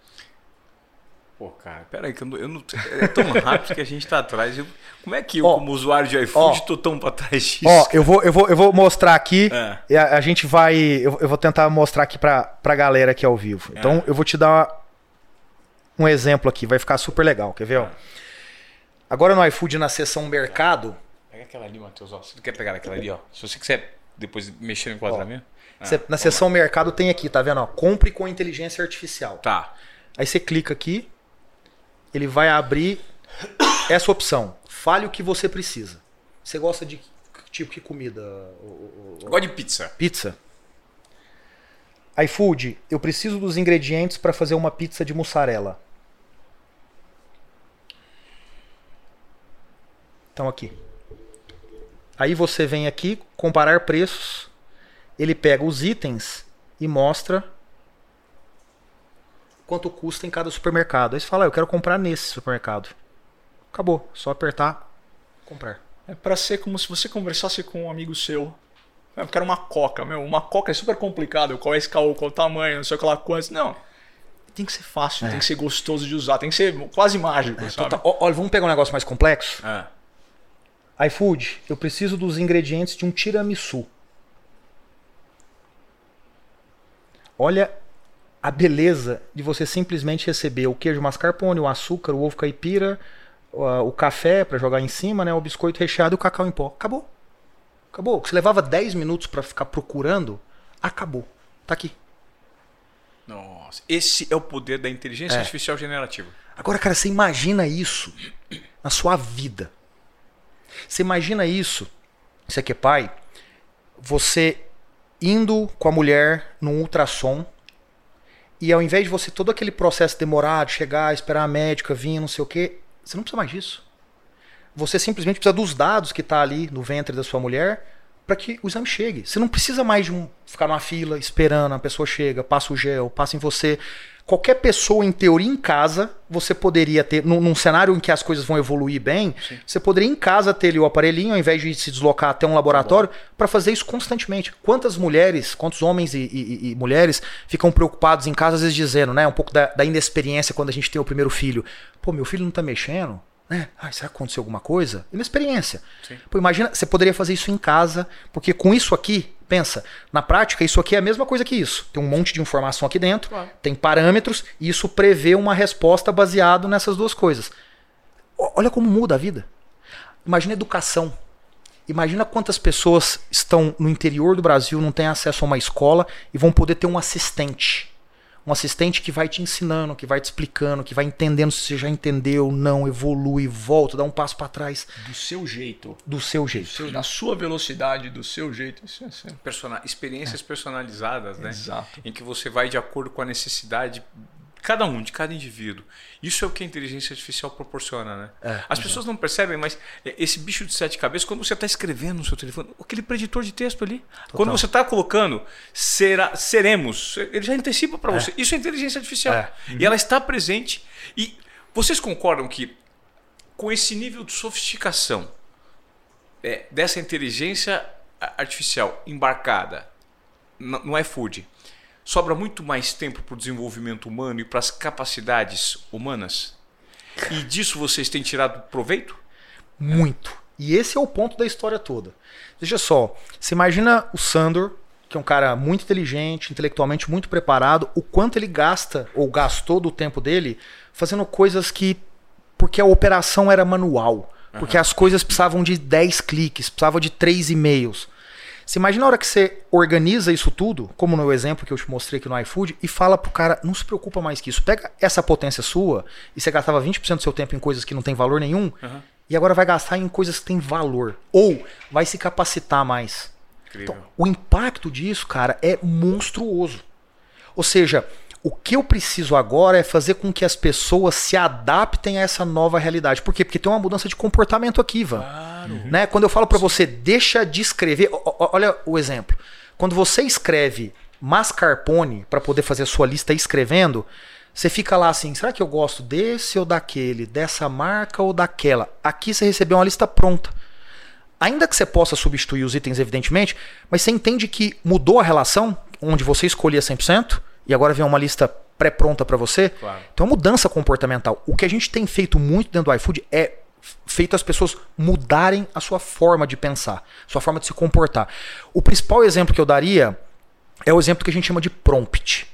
Pô, cara, peraí, que eu não, eu não, é tão rápido que a gente tá atrás. Eu, como é que eu, como usuário de iFood, tô tão pra trás disso? Ó, eu vou, eu, vou, eu vou mostrar aqui. É. E a, a, gente vai. Eu, eu, vou tentar mostrar aqui pra, pra galera aqui ao vivo. Então, é. eu vou te dar um exemplo aqui, vai ficar super legal. Quer ver? Ó? É. Agora no iFood, na seção mercado. Pega aquela ali, Matheus. Ó. Você não quer pegar aquela ali, ó. Se você quiser depois mexer no enquadramento. Ó, na seção mercado tem aqui, tá vendo? Ó, compre com inteligência artificial. Tá. Aí você clica aqui ele vai abrir essa opção. Fale o que você precisa. Você gosta de tipo de comida? Gosto de pizza. Pizza. iFood, eu preciso dos ingredientes para fazer uma pizza de mussarela. Então aqui. Aí você vem aqui, comparar preços. Ele pega os itens e mostra quanto custa em cada supermercado. Aí você fala, ah, eu quero comprar nesse supermercado. Acabou, só apertar, comprar. É para ser como se você conversasse com um amigo seu. Eu quero uma coca, meu, uma coca é super complicado, qual é esse qual o tamanho, não sei o que lá quantos. Não. Tem que ser fácil, é. tem que ser gostoso de usar, tem que ser quase mágico, é, sabe? Total. Olha, vamos pegar um negócio mais complexo? É. iFood, eu preciso dos ingredientes de um tiramisu. Olha a beleza de você simplesmente receber o queijo mascarpone, o açúcar, o ovo caipira, o café para jogar em cima, né, o biscoito recheado e o cacau em pó. Acabou. Acabou. Você levava 10 minutos para ficar procurando, acabou. Tá aqui. Nossa, esse é o poder da inteligência é. artificial generativa. Agora, cara, você imagina isso na sua vida. Você imagina isso, você que é pai, você indo com a mulher num ultrassom e ao invés de você todo aquele processo demorado, chegar, esperar a médica vir, não sei o quê, você não precisa mais disso. Você simplesmente precisa dos dados que está ali no ventre da sua mulher para que o exame chegue. Você não precisa mais de um, ficar numa fila esperando, a pessoa chega, passa o gel, passa em você qualquer pessoa, em teoria, em casa, você poderia ter, num, num cenário em que as coisas vão evoluir bem, Sim. você poderia em casa ter ali o aparelhinho, ao invés de se deslocar até um laboratório, para fazer isso constantemente. Quantas mulheres, quantos homens e, e, e, mulheres ficam preocupados em casa, às vezes dizendo, né, um pouco da, da inexperiência quando a gente tem o primeiro filho. Pô, meu filho não tá mexendo? Né? Ah, será que aconteceu alguma coisa? Inexperiência. Sim. Pô, imagina, você poderia fazer isso em casa, porque com isso aqui, pensa, na prática, isso aqui é a mesma coisa que isso. Tem um monte de informação aqui dentro, claro. tem parâmetros, e isso prevê uma resposta baseado nessas duas coisas. Olha como muda a vida. Imagina educação. Imagina quantas pessoas estão no interior do Brasil, não têm acesso a uma escola e vão poder ter um assistente um assistente que vai te ensinando, que vai te explicando, que vai entendendo se você já entendeu, não, evolui, volta, dá um passo para trás. Do seu jeito. Do seu jeito. Do seu, na sua velocidade, do seu jeito. Isso é assim. Persona experiências é. personalizadas, né? Exato. Em que você vai de acordo com a necessidade cada um, de cada indivíduo. Isso é o que a inteligência artificial proporciona, né? É, As pessoas não percebem, mas esse bicho de sete cabeças, quando você está escrevendo no seu telefone, aquele preditor de texto ali, Total. quando você está colocando será, seremos, ele já antecipa para é. você. Isso é inteligência artificial. É. Uhum. E ela está presente. E vocês concordam que com esse nível de sofisticação é, dessa inteligência artificial embarcada no, no iFood, sobra muito mais tempo para o desenvolvimento humano e para as capacidades humanas? E disso vocês têm tirado proveito? Muito. E esse é o ponto da história toda. Veja só, você imagina o Sandor, que é um cara muito inteligente, intelectualmente muito preparado, o quanto ele gasta ou gastou do tempo dele fazendo coisas que porque a operação era manual, porque uhum. as coisas precisavam de 10 cliques, precisavam de 3 e-mails. Você imagina a hora que você organiza isso tudo, como no exemplo que eu te mostrei aqui no iFood, e fala pro cara, não se preocupa mais que isso. Pega essa potência sua, e você gastava 20% do seu tempo em coisas que não tem valor nenhum, uhum. e agora vai gastar em coisas que têm valor. Ou vai se capacitar mais. Então, o impacto disso, cara, é monstruoso. Ou seja, o que eu preciso agora é fazer com que as pessoas se adaptem a essa nova realidade. Por quê? Porque tem uma mudança de comportamento aqui, Ivan. Claro. Né? Quando eu falo para você, deixa de escrever. Olha o exemplo. Quando você escreve mascarpone para poder fazer a sua lista escrevendo, você fica lá assim: será que eu gosto desse ou daquele, dessa marca ou daquela? Aqui você recebeu uma lista pronta. Ainda que você possa substituir os itens, evidentemente, mas você entende que mudou a relação, onde você escolhia 100%, e agora vem uma lista pré-pronta para você. Claro. Então, é mudança comportamental. O que a gente tem feito muito dentro do iFood é feito as pessoas mudarem a sua forma de pensar, sua forma de se comportar. O principal exemplo que eu daria é o exemplo que a gente chama de prompt.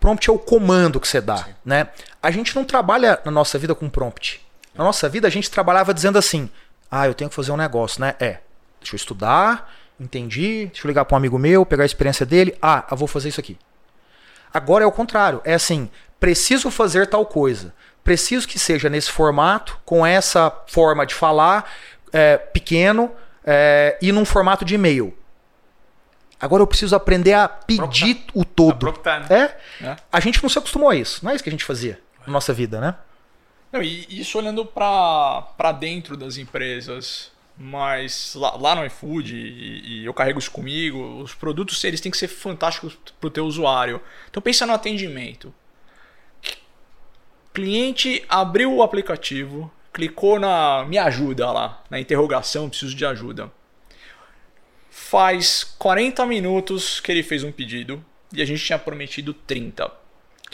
Prompt é o comando que você dá, né? A gente não trabalha na nossa vida com prompt. Na nossa vida a gente trabalhava dizendo assim: "Ah, eu tenho que fazer um negócio, né? É, deixa eu estudar, entendi, deixa eu ligar para um amigo meu, pegar a experiência dele. Ah, eu vou fazer isso aqui. Agora é o contrário. É assim: preciso fazer tal coisa. Preciso que seja nesse formato, com essa forma de falar, é, pequeno, é, e num formato de e-mail. Agora eu preciso aprender a pedir Proptar. o todo. Proptar, né? é? é? A gente não se acostumou a isso. Não é isso que a gente fazia na nossa vida, né? Não, e isso olhando para dentro das empresas. Mas lá, lá no iFood, e, e, eu carrego isso comigo, os produtos eles têm que ser fantásticos para o teu usuário. Então pensa no atendimento. Cliente abriu o aplicativo, clicou na me ajuda lá, na interrogação, preciso de ajuda. Faz 40 minutos que ele fez um pedido e a gente tinha prometido 30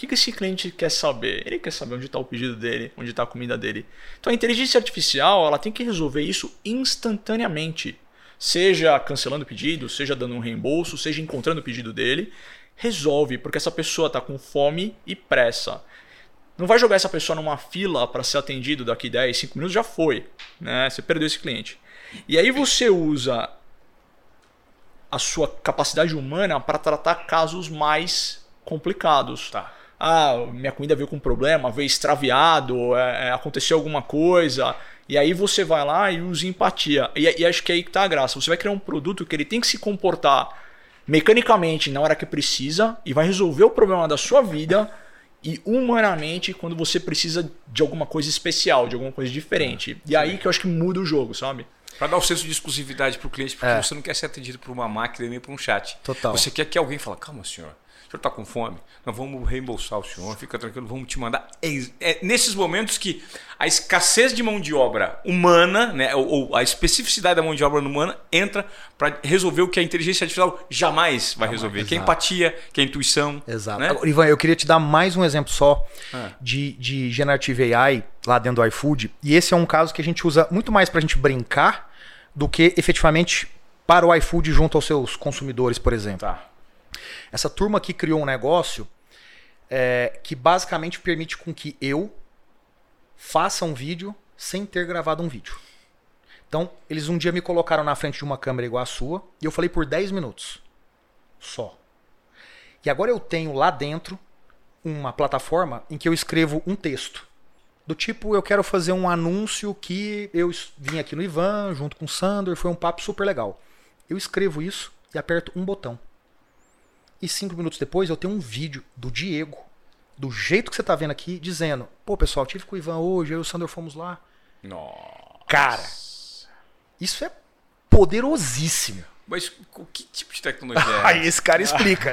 que, que esse cliente quer saber? Ele quer saber onde está o pedido dele, onde está a comida dele. Então a inteligência artificial ela tem que resolver isso instantaneamente. Seja cancelando o pedido, seja dando um reembolso, seja encontrando o pedido dele. Resolve, porque essa pessoa está com fome e pressa. Não vai jogar essa pessoa numa fila para ser atendido daqui 10, 5 minutos, já foi. Né? Você perdeu esse cliente. E aí você usa a sua capacidade humana para tratar casos mais complicados. Tá ah, minha comida veio com problema, veio extraviado, é, é, aconteceu alguma coisa. E aí você vai lá e usa empatia. E, e acho que é aí que tá a graça. Você vai criar um produto que ele tem que se comportar mecanicamente na hora que precisa e vai resolver o problema da sua vida e humanamente quando você precisa de alguma coisa especial, de alguma coisa diferente. E aí que eu acho que muda o jogo, sabe? Para dar o um senso de exclusividade para o cliente, porque é. você não quer ser atendido por uma máquina nem por um chat. Total. Você quer que alguém fale, calma senhor, senhor está com fome? Nós vamos reembolsar o senhor, fica tranquilo, vamos te mandar. É, é nesses momentos que a escassez de mão de obra humana, né, ou, ou a especificidade da mão de obra humana, entra para resolver o que a inteligência artificial jamais vai resolver, que é a empatia, que é a intuição. Exato. Né? Ivan, eu queria te dar mais um exemplo só ah. de, de Generative AI lá dentro do iFood. E esse é um caso que a gente usa muito mais para a gente brincar do que efetivamente para o iFood junto aos seus consumidores, por exemplo. Tá. Essa turma aqui criou um negócio é, que basicamente permite com que eu faça um vídeo sem ter gravado um vídeo. Então, eles um dia me colocaram na frente de uma câmera igual a sua e eu falei por 10 minutos. Só. E agora eu tenho lá dentro uma plataforma em que eu escrevo um texto. Do tipo, eu quero fazer um anúncio que eu vim aqui no Ivan, junto com o Sandor, foi um papo super legal. Eu escrevo isso e aperto um botão. E cinco minutos depois eu tenho um vídeo do Diego, do jeito que você está vendo aqui, dizendo: pô, pessoal, tive com o Ivan hoje, eu e o Sandor fomos lá. Nossa. Cara, isso é poderosíssimo. Mas que tipo de tecnologia é? Aí esse cara explica.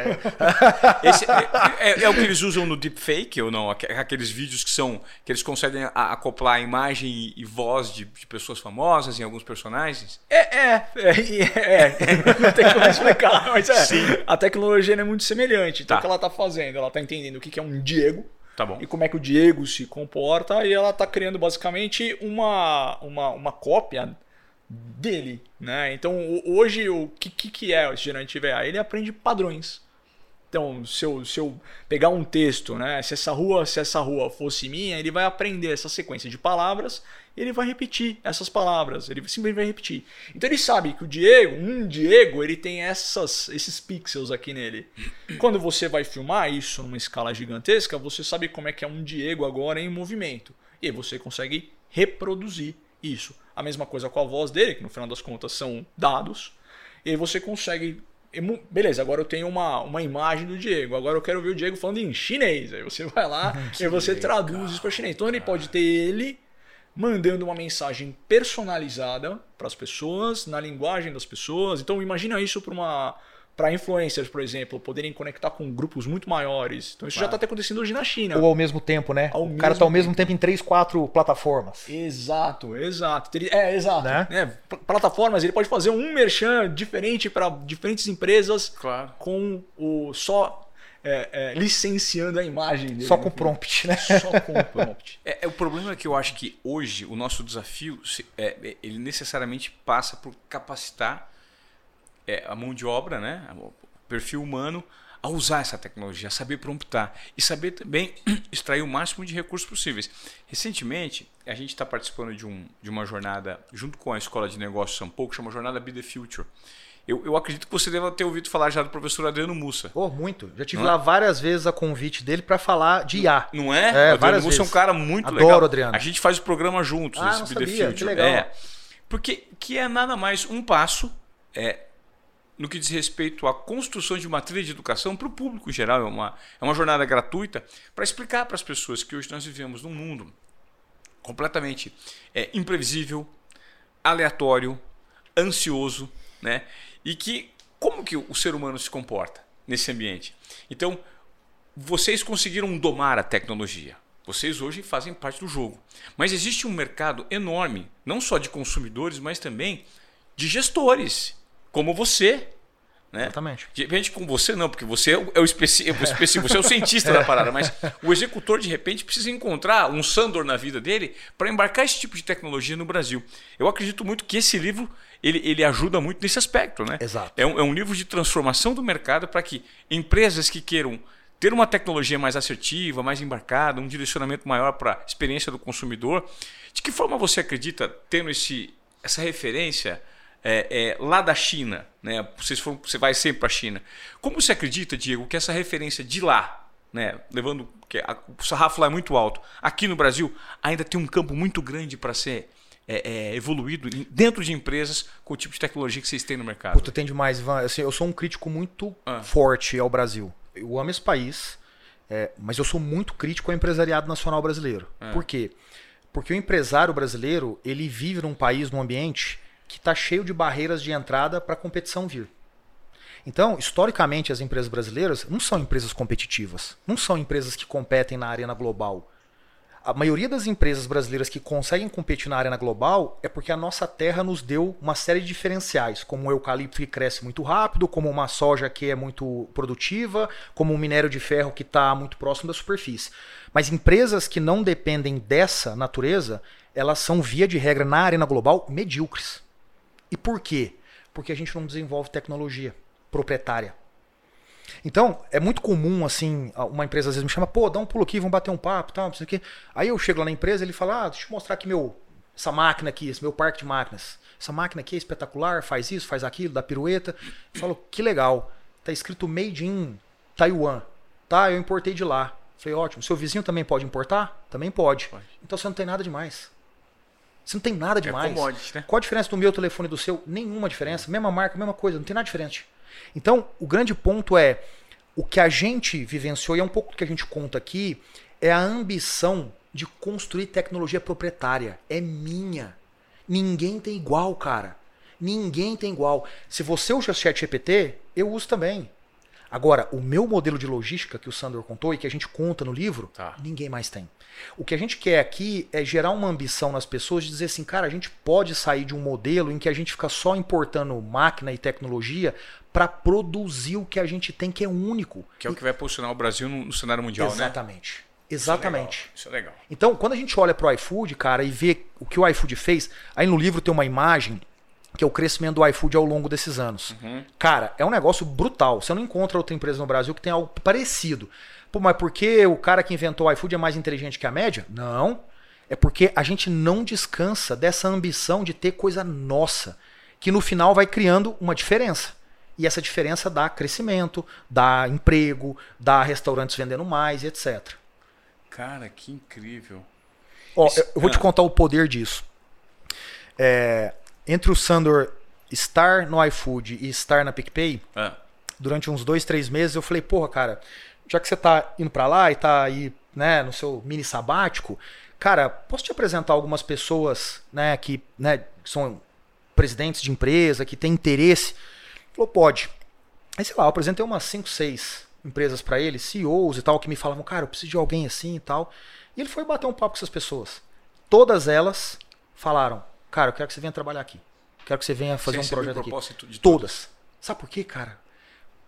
Esse é, é, é, o que eles usam no deepfake ou não? Aqueles vídeos que são que eles conseguem acoplar a imagem e, voz de, de, pessoas famosas em alguns personagens? É, é, é, é. Não tem como explicar, mas é. Sim. A tecnologia é muito semelhante. Então tá. o que ela está fazendo? Ela está entendendo o que é um Diego. Tá bom. E como é que o Diego se comporta, e ela está criando basicamente uma, uma, uma cópia dele, né? Então hoje o que, que é o gerente AI? Ele aprende padrões. Então, se eu, se eu pegar um texto, né? Se essa rua, se essa rua fosse minha, ele vai aprender essa sequência de palavras e ele vai repetir essas palavras. Ele simplesmente vai repetir. Então ele sabe que o Diego, um Diego, ele tem essas, esses pixels aqui nele. Quando você vai filmar isso numa escala gigantesca, você sabe como é que é um Diego agora em movimento. E você consegue reproduzir isso. A mesma coisa com a voz dele, que no final das contas são dados. E aí você consegue. Beleza, agora eu tenho uma, uma imagem do Diego. Agora eu quero ver o Diego falando em chinês. Aí você vai lá e você legal. traduz isso para chinês. Então ele pode ter ele mandando uma mensagem personalizada para as pessoas, na linguagem das pessoas. Então imagina isso para uma para influencers, por exemplo, poderem conectar com grupos muito maiores. Então isso claro. já está até acontecendo hoje na China. Ou ao mesmo tempo, né? Ao o cara está ao mesmo tempo em três, quatro plataformas. Exato, exato. É, exato. Né? É, plataformas, ele pode fazer um merchan diferente para diferentes empresas claro. com o só é, é, licenciando a imagem dele. Só com prompt, né? Só com prompt. É, é, o problema é que eu acho que hoje o nosso desafio é, ele necessariamente passa por capacitar é, a mão de obra, né? o perfil humano, a usar essa tecnologia, a saber promptar e saber também extrair o máximo de recursos possíveis. Recentemente, a gente está participando de, um, de uma jornada junto com a Escola de Negócios São Paulo, que chama Jornada Be the Future. Eu, eu, acredito que você deva ter ouvido falar já do professor Adriano Mussa. Oh, muito. Já tive não lá é? várias vezes a convite dele para falar de IA. Não é? é o Adriano Mussa vezes. é um cara muito Adoro legal. Adoro, Adriano. A gente faz o programa juntos, ah, esse Be the Future. Que legal. É. Porque que é nada mais um passo é, no que diz respeito à construção de uma trilha de educação para o público em geral. É uma, é uma jornada gratuita para explicar para as pessoas que hoje nós vivemos num mundo completamente é, imprevisível, aleatório, ansioso, né? E que como que o ser humano se comporta nesse ambiente? Então, vocês conseguiram domar a tecnologia. Vocês hoje fazem parte do jogo. Mas existe um mercado enorme, não só de consumidores, mas também de gestores como você. Né? Exatamente. De repente, com você não, porque você é o específico, você é o cientista da parada, mas o executor, de repente, precisa encontrar um Sandor na vida dele para embarcar esse tipo de tecnologia no Brasil. Eu acredito muito que esse livro ele, ele ajuda muito nesse aspecto. Né? Exato. É um, é um livro de transformação do mercado para que empresas que queiram ter uma tecnologia mais assertiva, mais embarcada, um direcionamento maior para a experiência do consumidor. De que forma você acredita, tendo esse, essa referência é, é, lá da China, né? Vocês foram, você vai sempre para a China. Como você acredita, Diego, que essa referência de lá, né? levando que a, o sarrafo lá é muito alto, aqui no Brasil ainda tem um campo muito grande para ser é, é, evoluído dentro de empresas com o tipo de tecnologia que vocês têm no mercado? Puta, tem demais, Ivan. Assim, eu sou um crítico muito ah. forte ao Brasil. Eu amo esse país, é, mas eu sou muito crítico ao empresariado nacional brasileiro. Ah. Por quê? Porque o empresário brasileiro ele vive num país, num ambiente que está cheio de barreiras de entrada para a competição vir. Então, historicamente, as empresas brasileiras não são empresas competitivas, não são empresas que competem na arena global. A maioria das empresas brasileiras que conseguem competir na arena global é porque a nossa terra nos deu uma série de diferenciais, como o eucalipto que cresce muito rápido, como uma soja que é muito produtiva, como um minério de ferro que está muito próximo da superfície. Mas empresas que não dependem dessa natureza, elas são, via de regra, na arena global, medíocres. E por quê? Porque a gente não desenvolve tecnologia proprietária. Então, é muito comum, assim, uma empresa às vezes me chama, pô, dá um pulo aqui, vamos bater um papo, tal, não sei o quê. Aí eu chego lá na empresa ele fala, ah, deixa eu mostrar aqui meu, essa máquina aqui, esse meu parque de máquinas. Essa máquina aqui é espetacular, faz isso, faz aquilo, dá pirueta. Eu falo, que legal. Tá escrito Made in Taiwan. Tá, eu importei de lá. Falei, ótimo. Seu vizinho também pode importar? Também pode. pode. Então você não tem nada demais. Você não tem nada demais. É né? Qual a diferença do meu telefone e do seu? Nenhuma diferença. Mesma marca, mesma coisa, não tem nada diferente. Então, o grande ponto é o que a gente vivenciou, e é um pouco do que a gente conta aqui, é a ambição de construir tecnologia proprietária. É minha. Ninguém tem igual, cara. Ninguém tem igual. Se você usa o ChatGPT, eu uso também. Agora, o meu modelo de logística que o Sandor contou e que a gente conta no livro, tá. ninguém mais tem. O que a gente quer aqui é gerar uma ambição nas pessoas de dizer assim, cara, a gente pode sair de um modelo em que a gente fica só importando máquina e tecnologia para produzir o que a gente tem que é único. Que é o que vai posicionar o Brasil no, cenário mundial, Exatamente. né? Exatamente. Isso é, legal. Isso é legal. Então, quando a gente olha para o iFood, cara, e vê o que o iFood fez, aí no livro tem uma imagem que é o crescimento do iFood ao longo desses anos. Uhum. Cara, é um negócio brutal. Você não encontra outra empresa no Brasil que tenha algo parecido. Pô, mas por que o cara que inventou o iFood é mais inteligente que a média? Não. É porque a gente não descansa dessa ambição de ter coisa nossa, que no final vai criando uma diferença. E essa diferença dá crescimento, dá emprego, dá restaurantes vendendo mais, etc. Cara, que incrível. Ó, eu vou te contar o poder disso. É, entre o Sandor estar no iFood e estar na PicPay, é. durante uns dois, três meses, eu falei, porra, cara, já que você tá indo para lá e tá aí, né, no seu mini sabático, cara, posso te apresentar algumas pessoas, né, que, né, são presidentes de empresa, que têm interesse? Falou, pode. Aí, sei lá, eu apresentei umas 5, 6 empresas para ele, CEOs e tal, que me falavam, cara, eu preciso de alguém assim e tal. E ele foi bater um papo com essas pessoas. Todas elas falaram, Cara, eu quero que você venha trabalhar aqui. Quero que você venha fazer Sem um projeto aqui. De todas. todas. Sabe por quê, cara?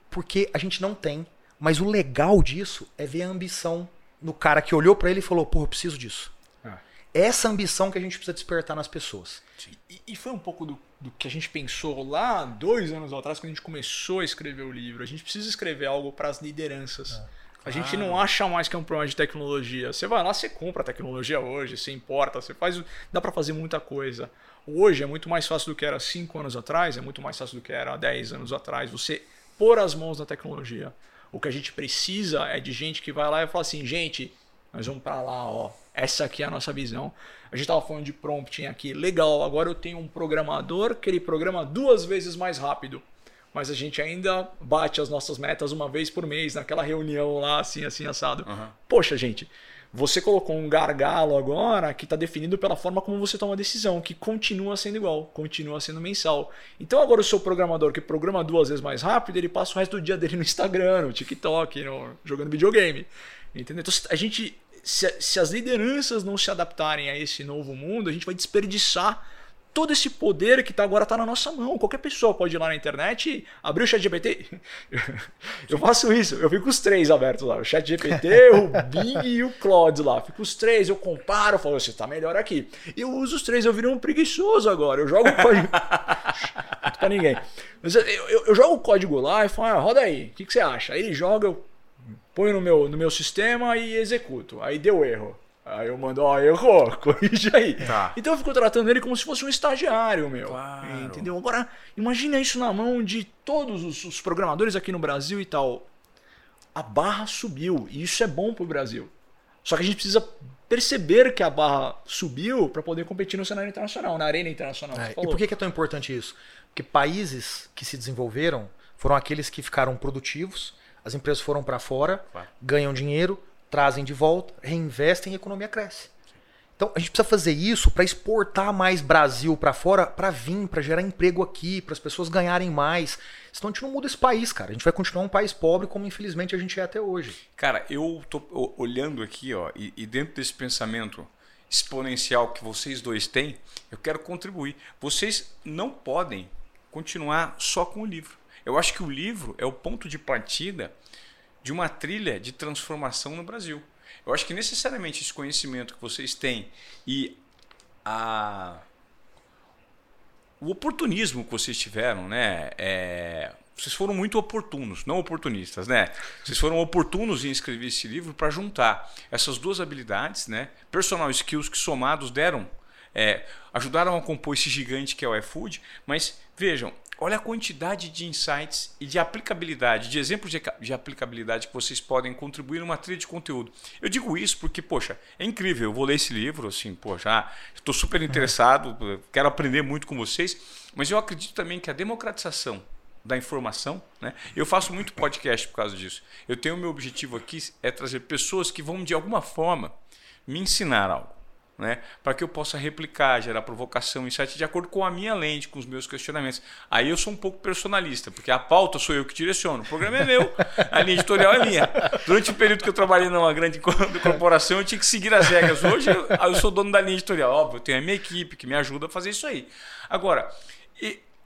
Porque a gente não tem. Mas o legal disso é ver a ambição no cara que olhou para ele e falou: Pô, eu preciso disso. Ah. Essa ambição que a gente precisa despertar nas pessoas. E, e, foi um pouco do, do, que a gente pensou lá dois anos atrás, quando a gente começou a escrever o livro. A gente precisa escrever algo para as lideranças. Ah. A gente não acha mais que é um problema de tecnologia. Você vai lá, você compra tecnologia hoje, você importa, você faz. Dá para fazer muita coisa. Hoje é muito mais fácil do que era 5 anos atrás, é muito mais fácil do que era 10 anos atrás. Você pôr as mãos na tecnologia. O que a gente precisa é de gente que vai lá e fala assim: gente, nós vamos para lá, ó. Essa aqui é a nossa visão. A gente estava falando de prompting aqui. Legal, agora eu tenho um programador que ele programa duas vezes mais rápido mas a gente ainda bate as nossas metas uma vez por mês, naquela reunião lá, assim, assim, assado. Uhum. Poxa, gente, você colocou um gargalo agora que está definido pela forma como você toma a decisão, que continua sendo igual, continua sendo mensal. Então agora o seu programador que programa duas vezes mais rápido, ele passa o resto do dia dele no Instagram, no TikTok, no, jogando videogame. Entendeu? Então a gente, se, se as lideranças não se adaptarem a esse novo mundo, a gente vai desperdiçar todo esse poder que tá, agora está na nossa mão. Qualquer pessoa pode ir lá na internet e abrir o chat GPT. Eu faço isso, eu fico os três abertos lá. O chat GPT, o Bing e o Claude lá. Fico os três, eu comparo, falo, você está melhor aqui. Eu uso os três, eu virei um preguiçoso agora. Eu jogo o código. Pra ninguém. Eu, eu, eu, jogo o código lá e falo, ah, roda aí, o que, que você acha? Aí ele joga, eu ponho no meu, no meu sistema e executo. Aí deu erro. Aí eu mando, ó, errou, corrige aí. Tá. Então eu fico tratando ele como se fosse um estagiário, meu. Claro. Entendeu? Agora, imagina isso na mão de todos os, os, programadores aqui no Brasil e tal. A barra subiu, e isso é bom pro Brasil. Só que a gente precisa perceber que a barra subiu para poder competir no cenário internacional, na arena internacional. É, e por que é tão importante isso? Porque países que se desenvolveram foram aqueles que ficaram produtivos, as empresas foram para fora, claro. ganham dinheiro, trazem de volta, reinvestem e a economia cresce. Então a gente precisa fazer isso para exportar mais Brasil para fora, para vir, para gerar emprego aqui, para as pessoas ganharem mais. Senão a gente não muda esse país, cara. A gente vai continuar um país pobre como infelizmente a gente é até hoje. Cara, eu tô olhando aqui, ó, e, e dentro desse pensamento exponencial que vocês dois têm, eu quero contribuir. Vocês não podem continuar só com o livro. Eu acho que o livro é o ponto de partida de uma trilha de transformação no Brasil. Eu acho que necessariamente esse conhecimento que vocês têm e a o oportunismo que vocês tiveram, né? É, vocês foram muito oportunos, não oportunistas, né? Vocês foram oportunos em escrever esse livro para juntar essas duas habilidades, né? Personal skills que somados deram, é, ajudaram a compor esse gigante que é o iFood. Mas vejam, Olha a quantidade de insights e de aplicabilidade, de exemplos de, de, aplicabilidade que vocês podem contribuir numa trilha de conteúdo. Eu digo isso porque, poxa, é incrível. Eu vou ler esse livro, assim, poxa, estou super interessado, quero aprender muito com vocês, mas eu acredito também que a democratização da informação, né? Eu faço muito podcast por causa disso. Eu tenho o meu objetivo aqui é trazer pessoas que vão de alguma forma me ensinar algo né? para que eu possa replicar, gerar provocação, insight de acordo com a minha lente, com os meus questionamentos. Aí eu sou um pouco personalista, porque a pauta sou eu que direciono, o programa é meu, a linha editorial é minha. Durante o período que eu trabalhei numa grande corporação, eu tinha que seguir as regras. Hoje eu, eu sou dono da linha editorial, óbvio, eu tenho a minha equipe que me ajuda a fazer isso aí. Agora,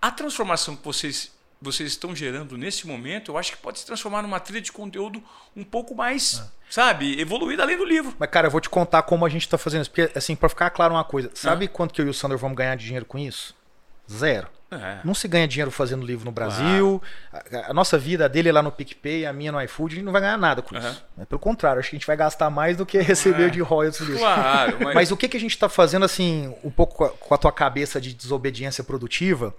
a transformação que vocês vocês estão gerando nesse momento, eu acho que pode se transformar numa trilha de conteúdo um pouco mais, é. Sabe, evoluída além do livro. Mas, cara, eu vou te contar como a gente está fazendo isso. Porque, assim, para ficar claro uma coisa, sabe ah. quanto que eu e o Sandro vamos ganhar de dinheiro com isso? Zero. É. Não se ganha dinheiro fazendo livro no Brasil. Claro. A, a, nossa vida, a dele é lá no PicPay, a minha no iFood, a gente não vai ganhar nada com isso. Uhum. Pelo contrário, acho que a gente vai gastar mais do que receber é. de royalties disso. Claro, mas... mas... o que, que a gente está fazendo, assim, um pouco com a, com a tua cabeça de desobediência produtiva?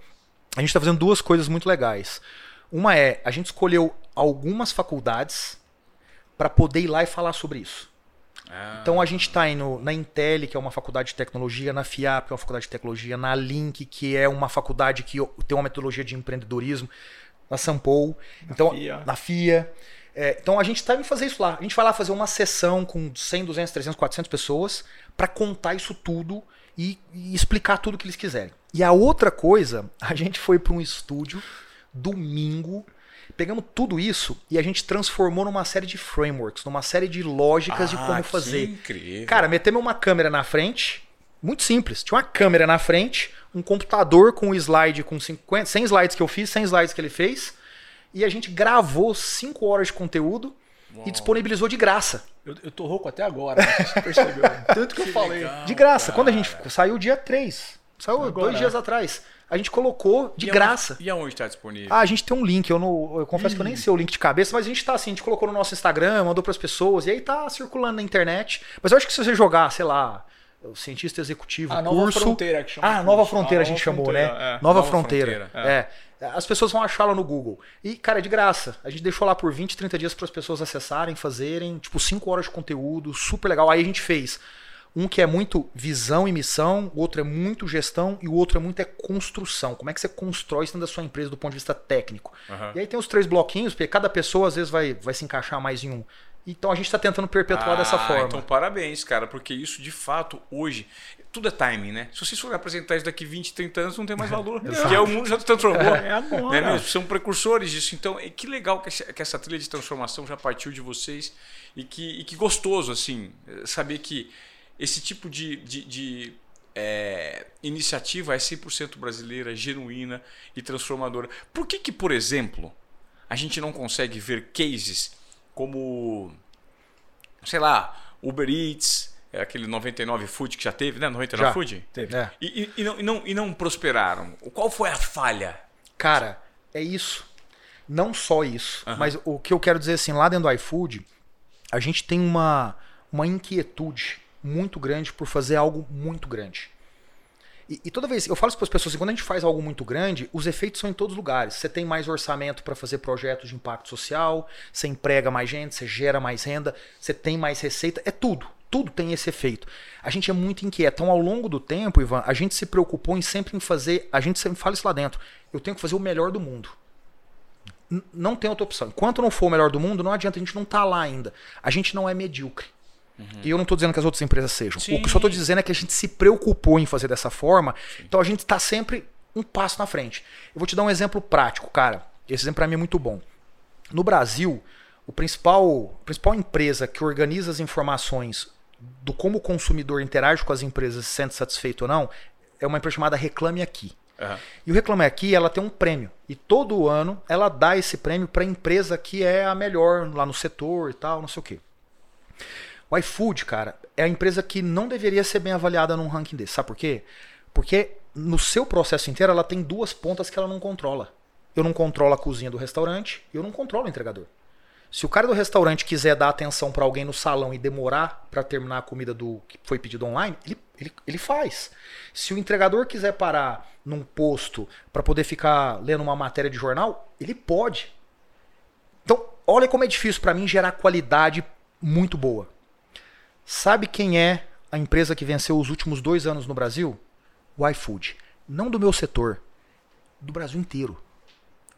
A gente está fazendo duas coisas muito legais. Uma é, a gente escolheu algumas faculdades para poder ir lá e falar sobre isso. Ah. Então a gente está indo na Intel, que é uma faculdade de tecnologia, na FIAP, que é uma faculdade de tecnologia, na Link, que é uma faculdade que tem uma metodologia de empreendedorismo, na Sampol, então, FIA. na FIA. É, então a gente está indo fazer isso lá. A gente vai lá fazer uma sessão com 100, 200, 300, 400 pessoas para contar isso tudo e, e explicar tudo que eles quiserem. E a outra coisa, a gente foi para um estúdio domingo. Pegamos tudo isso e a gente transformou numa série de frameworks, numa série de lógicas ah, de como fazer. Incrível. Cara, metemos uma câmera na frente, muito simples. Tinha uma câmera na frente, um computador com um slide com 50, 100 slides que eu fiz, 100 slides que ele fez, e a gente gravou 5 horas de conteúdo Uau. e disponibilizou de graça. Eu, eu tô rouco até agora, você percebeu? Tanto que, que eu falei. Legal, de graça. Cara. Quando a gente saiu dia 3, saiu agora, dois dias atrás. A gente colocou de e graça. Aonde, e aonde está disponível? Ah, a gente tem um link. Eu, não, eu confesso Ih. que eu nem sei o link de cabeça, mas a gente está assim, a gente colocou no nosso Instagram, mandou para as pessoas, e aí tá circulando na internet. Mas eu acho que se você jogar, sei lá, o cientista executivo, a curso. Nova Fronteira que chama. Ah, Nova Fronteira a, a gente chamou, né? É. Nova, Nova, Fronteira. fronteira é. é. As pessoas vão achá-la no Google. E, cara, é de graça. A gente deixou lá por 20, 30 dias para as pessoas acessarem, fazerem, tipo, 5 horas de conteúdo, super legal. Aí a gente fez um que é muito visão e missão, o outro é muito gestão e o outro é muito é construção. Como é que você constrói isso dentro da sua empresa do ponto de vista técnico? Uhum. E aí tem os três bloquinhos, porque cada pessoa às vezes vai, vai se encaixar mais em um. Então a gente está tentando perpetuar ah, dessa forma. Então parabéns, cara, porque isso de fato hoje tudo é timing, né? Se vocês forem apresentar isso daqui 20, 30 anos, não tem mais valor. porque o mundo já se transformou. É agora. Né? São precursores disso. Então, é que legal que essa, que essa trilha de transformação já partiu de vocês e que, e que gostoso, assim, saber que esse tipo de, de, de é, iniciativa é 100% brasileira, genuína e transformadora. Por que, que, por exemplo, a gente não consegue ver cases como, sei lá, Uber Eats, é aquele 99 Food que já teve, né? 99 já, Food? Teve. É. E, e, e, não, e, não, e não prosperaram. Qual foi a falha? Cara, é isso. Não só isso. Uhum. Mas o que eu quero dizer assim, lá dentro do iFood, a gente tem uma, uma inquietude muito grande por fazer algo muito grande. E, e toda vez, eu falo isso para as pessoas, assim, quando a gente faz algo muito grande, os efeitos são em todos os lugares. Você tem mais orçamento para fazer projetos de impacto social, você emprega mais gente, você gera mais renda, você tem mais receita, é tudo. Tudo tem esse efeito. A gente é muito inquieto. Então, ao longo do tempo, Ivan, a gente se preocupou em sempre em fazer. A gente sempre fala isso lá dentro. Eu tenho que fazer o melhor do mundo. Não tem outra opção. Enquanto não for o melhor do mundo, não adianta, a gente não tá lá ainda. A gente não é medíocre. Uhum. E eu não estou dizendo que as outras empresas sejam. Sim. O que eu só estou dizendo é que a gente se preocupou em fazer dessa forma. Sim. Então a gente está sempre um passo na frente. Eu vou te dar um exemplo prático, cara. Esse exemplo para mim é muito bom. No Brasil, o principal, a principal empresa que organiza as informações do como o consumidor interage com as empresas, se sente satisfeito ou não, é uma empresa chamada Reclame Aqui. Uhum. E o Reclame Aqui, ela tem um prêmio. E todo ano ela dá esse prêmio para a empresa que é a melhor lá no setor e tal, não sei o quê. O iFood, cara, é a empresa que não deveria ser bem avaliada num ranking desse. Sabe por quê? Porque no seu processo inteiro ela tem duas pontas que ela não controla. Eu não controlo a cozinha do restaurante e eu não controlo o entregador. Se o cara do restaurante quiser dar atenção para alguém no salão e demorar para terminar a comida do que foi pedido online, ele, ele, ele faz. Se o entregador quiser parar num posto para poder ficar lendo uma matéria de jornal, ele pode. Então, olha como é difícil para mim gerar qualidade muito boa. Sabe quem é a empresa que venceu os últimos dois anos no Brasil? O iFood. Não do meu setor, do Brasil inteiro.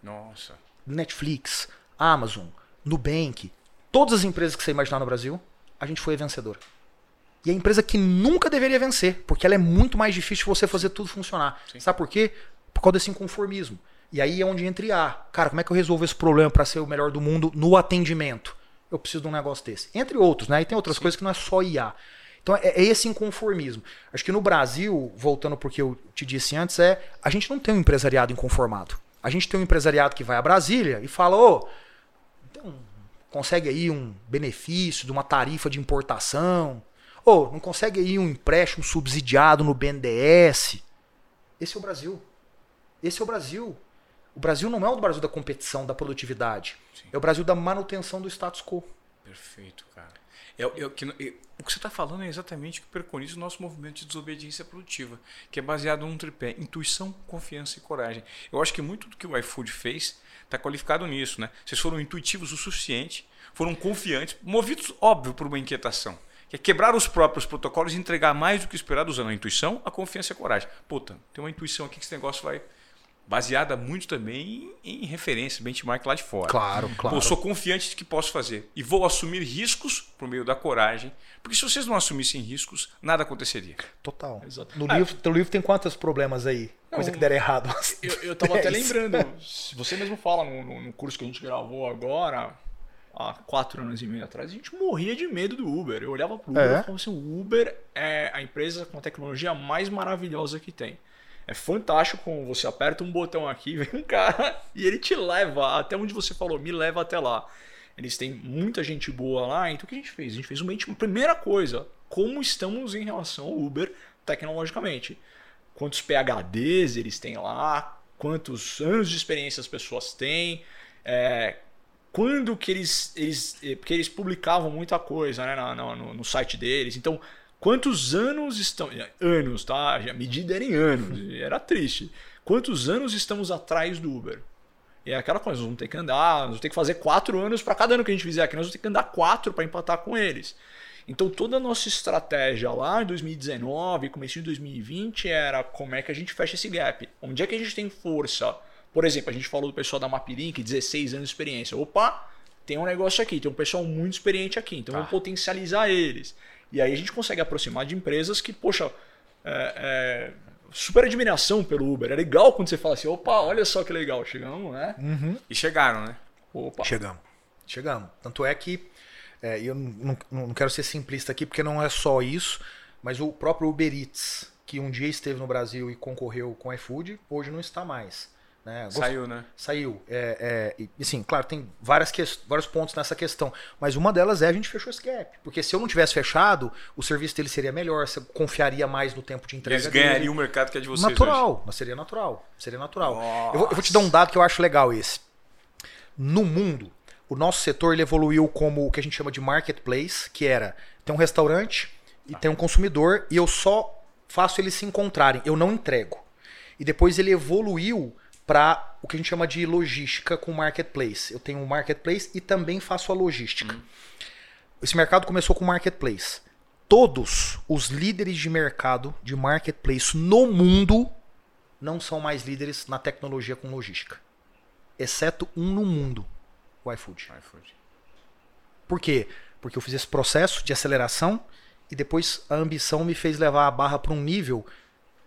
Nossa. Netflix, Amazon, Nubank, todas as empresas que você imaginar no Brasil, a gente foi a vencedora. E a empresa que nunca deveria vencer, porque ela é muito mais difícil de você fazer tudo funcionar. Sim. Sabe por quê? Por causa desse inconformismo. E aí é onde entra A. Cara, como é que eu resolvo esse problema para ser o melhor do mundo no atendimento? Eu preciso de um negócio desse. Entre outros, né? E tem outras Sim. coisas que não é só IA. Então é, é, esse inconformismo. Acho que no Brasil, voltando porque eu te disse antes, é a gente não tem um empresariado inconformado. A gente tem um empresariado que vai a Brasília e fala, ô, oh, consegue aí um benefício de uma tarifa de importação. Ou não consegue aí um empréstimo subsidiado no BNDES. Esse é o Brasil. Esse é o Brasil. O Brasil não é o Brasil da competição, da produtividade. Sim. É o Brasil da manutenção do status quo. Perfeito, cara. É, é, que, o que você está falando é exatamente o que preconiza o nosso movimento de desobediência produtiva, que é baseado num tripé: intuição, confiança e coragem. Eu acho que muito do que o iFood fez está qualificado nisso. Né? Vocês foram intuitivos o suficiente, foram confiantes, movidos, óbvio, por uma inquietação. Que é quebrar os próprios protocolos e entregar mais do que esperado usando a intuição, a confiança e a coragem. Puta, tem uma intuição aqui que esse negócio vai baseada muito também em, em referência, benchmark lá de fora. Claro, claro. Pô, sou confiante de que posso fazer e vou assumir riscos por meio da coragem, porque se vocês não assumissem riscos, nada aconteceria. Total. Exato. No ah, livro, teu livro tem quantos problemas aí? Coisa que der errado. Eu, eu tava até lembrando, você mesmo fala no, no, no curso que a gente gravou agora, há quatro anos e meio atrás, a gente morria de medo do Uber. Eu olhava pro Uber é. e falava assim: o Uber é a empresa com a tecnologia mais maravilhosa que tem. É fantástico como você aperta um botão aqui, vem um cara e ele te leva até onde você falou, me leva até lá. Eles têm muita gente boa lá, então o que a gente fez? A gente fez uma primeira coisa, como estamos em relação ao Uber tecnologicamente. Quantos PHDs eles têm lá, quantos anos de experiência as pessoas têm, é, quando que eles, eles. Porque eles publicavam muita coisa né, no, no, no site deles. Então, Quantos anos estão. Anos, tá? A medida era em anos. Era triste. Quantos anos estamos atrás do Uber? E é aquela coisa, nós vamos ter que andar, nós vamos ter que fazer quatro anos para cada ano que a gente fizer aqui, nós vamos ter que andar quatro para empatar com eles. Então toda a nossa estratégia lá em 2019, começo de 2020, era como é que a gente fecha esse gap. Onde é que a gente tem força? Por exemplo, a gente falou do pessoal da Mapirink, 16 anos de experiência. Opa, tem um negócio aqui, tem um pessoal muito experiente aqui, então tá. vamos potencializar eles. E aí a gente consegue aproximar de empresas que, poxa, é, é, super admiração pelo Uber. É legal quando você fala assim, opa, olha só que legal, chegamos, né? Uhum. E chegaram, né? Opa. Chegamos. Chegamos. Tanto é que, é, eu não, não, não quero ser simplista aqui, porque não é só isso, mas o próprio Uber Eats, que um dia esteve no Brasil e concorreu com iFood, hoje não está mais. Né? Saiu, né? Saiu. É, é, e, sim, claro, tem várias que... vários pontos nessa questão. Mas uma delas é a gente fechou esse gap. Porque se eu não tivesse fechado, o serviço dele seria melhor, você confiaria mais no tempo de entrega. Eles ganhariam o mercado que é de vocês. Natural, mas seria natural. Seria natural. Eu vou, eu vou, te dar um dado que eu acho legal esse. No mundo, o nosso setor ele evoluiu como o que a gente chama de marketplace, que era tem um restaurante e ah. tem um consumidor, e eu só faço eles se encontrarem, eu não entrego. E depois ele evoluiu para o que a gente chama de logística com marketplace. Eu tenho um marketplace e também faço a logística. Uhum. Esse mercado começou com marketplace. Todos os líderes de mercado de marketplace no mundo não são mais líderes na tecnologia com logística. Exceto um no mundo, o iFood. iFood. Por quê? Porque eu fiz esse processo de aceleração e depois a ambição me fez levar a barra para um nível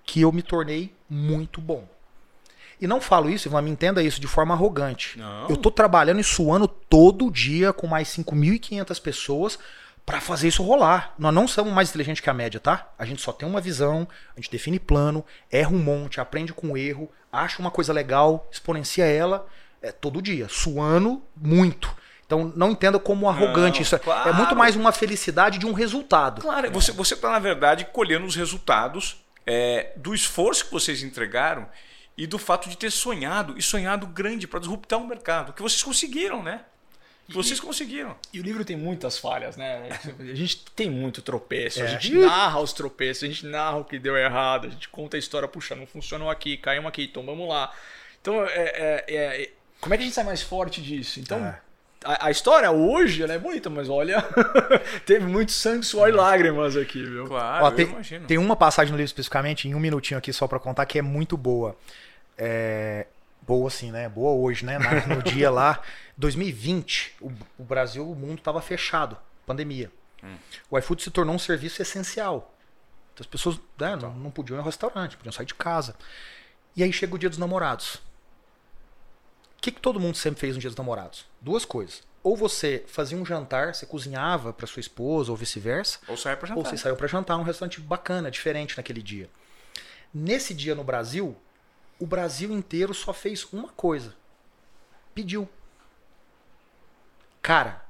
que eu me tornei muito bom. E não falo isso, Ivan, me entenda isso de forma arrogante. Não. Eu tô trabalhando e suando todo dia com mais 5.500 pessoas para fazer isso rolar. Nós não somos mais inteligentes que a média, tá? A gente só tem uma visão, a gente define plano, erra um monte, aprende com o erro, acha uma coisa legal, exponencia ela é, todo dia, suando muito. Então não entenda como arrogante Não, isso. é- claro. É muito mais uma felicidade de um resultado. Claro, você você está, na verdade, colhendo os resultados é, do esforço que vocês entregaram e do fato de ter sonhado e sonhado grande para disruptar o mercado, que vocês conseguiram, né? Que vocês conseguiram. E o livro tem muitas falhas, né? A gente tem muito tropeço, a É. gente narra os tropeços, a gente narra o que deu errado, a gente conta a história, puxa, não funcionou aqui, caiu aqui, então vamos lá. Então, é, é- é- é- como é que a gente sai mais forte disso? Então, É. a, a história hoje ela é bonita, mas olha, teve muito sangue, suor e lágrimas aqui, viu? Claro, Ó, eu tem, imagino. tem uma passagem no livro especificamente, em um minutinho aqui só pra contar, que é muito boa. É, boa assim, né? Boa hoje, né? Na- No dia lá, 2020, o, o Brasil, o mundo tava fechado, pandemia. O iFood se tornou um serviço essencial. Então, as pessoas né, não, não podiam ir ao restaurante, podiam sair de casa. E aí chega o dia dos namorados. O que, que todo mundo sempre fez no dia dos namorados? Duas coisas. Ou você fazia um jantar, você cozinhava para sua esposa ou vice-versa, Ou sai para ou jantar. você saiu para jantar num restaurante bacana, diferente naquele dia. Nesse dia no Brasil, o Brasil inteiro só fez uma coisa: pediu. Cara,